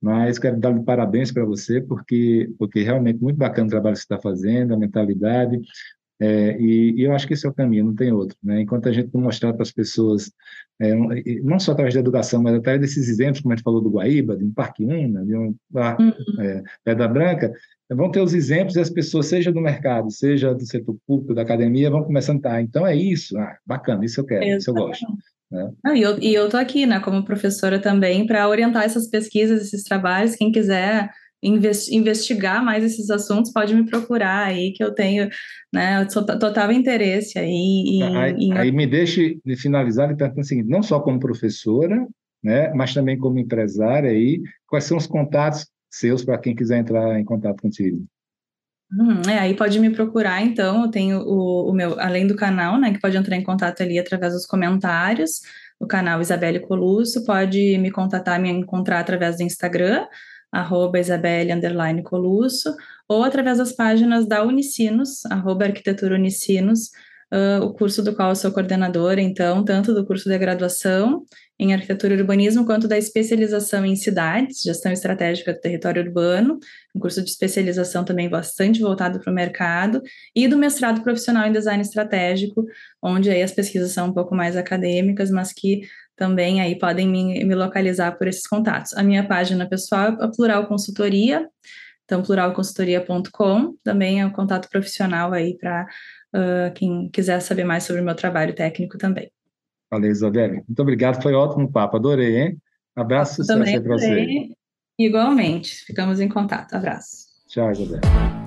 mas quero dar parabéns para você, porque, porque realmente muito bacana o trabalho que você está fazendo, a mentalidade, é, e, e, eu acho que esse é o caminho, não tem outro. Né? Enquanto a gente não mostrar para as pessoas, é, não só através da educação, mas através desses exemplos, como a gente falou do Guaíba, de um Parque Una, de um uhum. é, Pedra Branca, vão ter os exemplos e as pessoas, seja do mercado, seja do setor público, da academia, vão começando a, ah, então é isso, ah, bacana, isso eu quero, isso eu gosto. Né? e eu, e eu tô aqui, né, como professora também, para orientar essas pesquisas, esses trabalhos, quem quiser investigar mais esses assuntos, pode me procurar aí, que eu tenho né, total interesse aí. Em, aí, em... aí me deixe de finalizar e perguntar o seguinte, não só como professora, né, mas também como empresária aí, quais são os contatos seus para quem quiser entrar em contato contigo? Uhum, é, aí pode me procurar, então, eu tenho o, o, meu, além do canal, né, que pode entrar em contato ali através dos comentários, o canal Isabelle Colusso, pode me contatar, me encontrar através do Instagram, arroba Isabelle underline Colusso, ou através das páginas da Unicinos, arroba Arquitetura Unicinos, uh, o curso do qual eu sou coordenadora, então, tanto do curso de graduação em Arquitetura e Urbanismo, quanto da especialização em cidades, gestão estratégica do território urbano, um curso de especialização também bastante voltado para o mercado, e do mestrado profissional em design estratégico, onde aí as pesquisas são um pouco mais acadêmicas, mas que também aí podem me, me localizar por esses contatos. A minha página pessoal é Plural Consultoria, então pluralconsultoria.com, também é um contato profissional aí para uh, quem quiser saber mais sobre o meu trabalho técnico também. Valeu, Isabelle. Muito obrigado, foi ótimo papo, adorei, hein? Abraço, sucesso aí para você. Igualmente, ficamos em contato. Abraço. Tchau, Isabelle.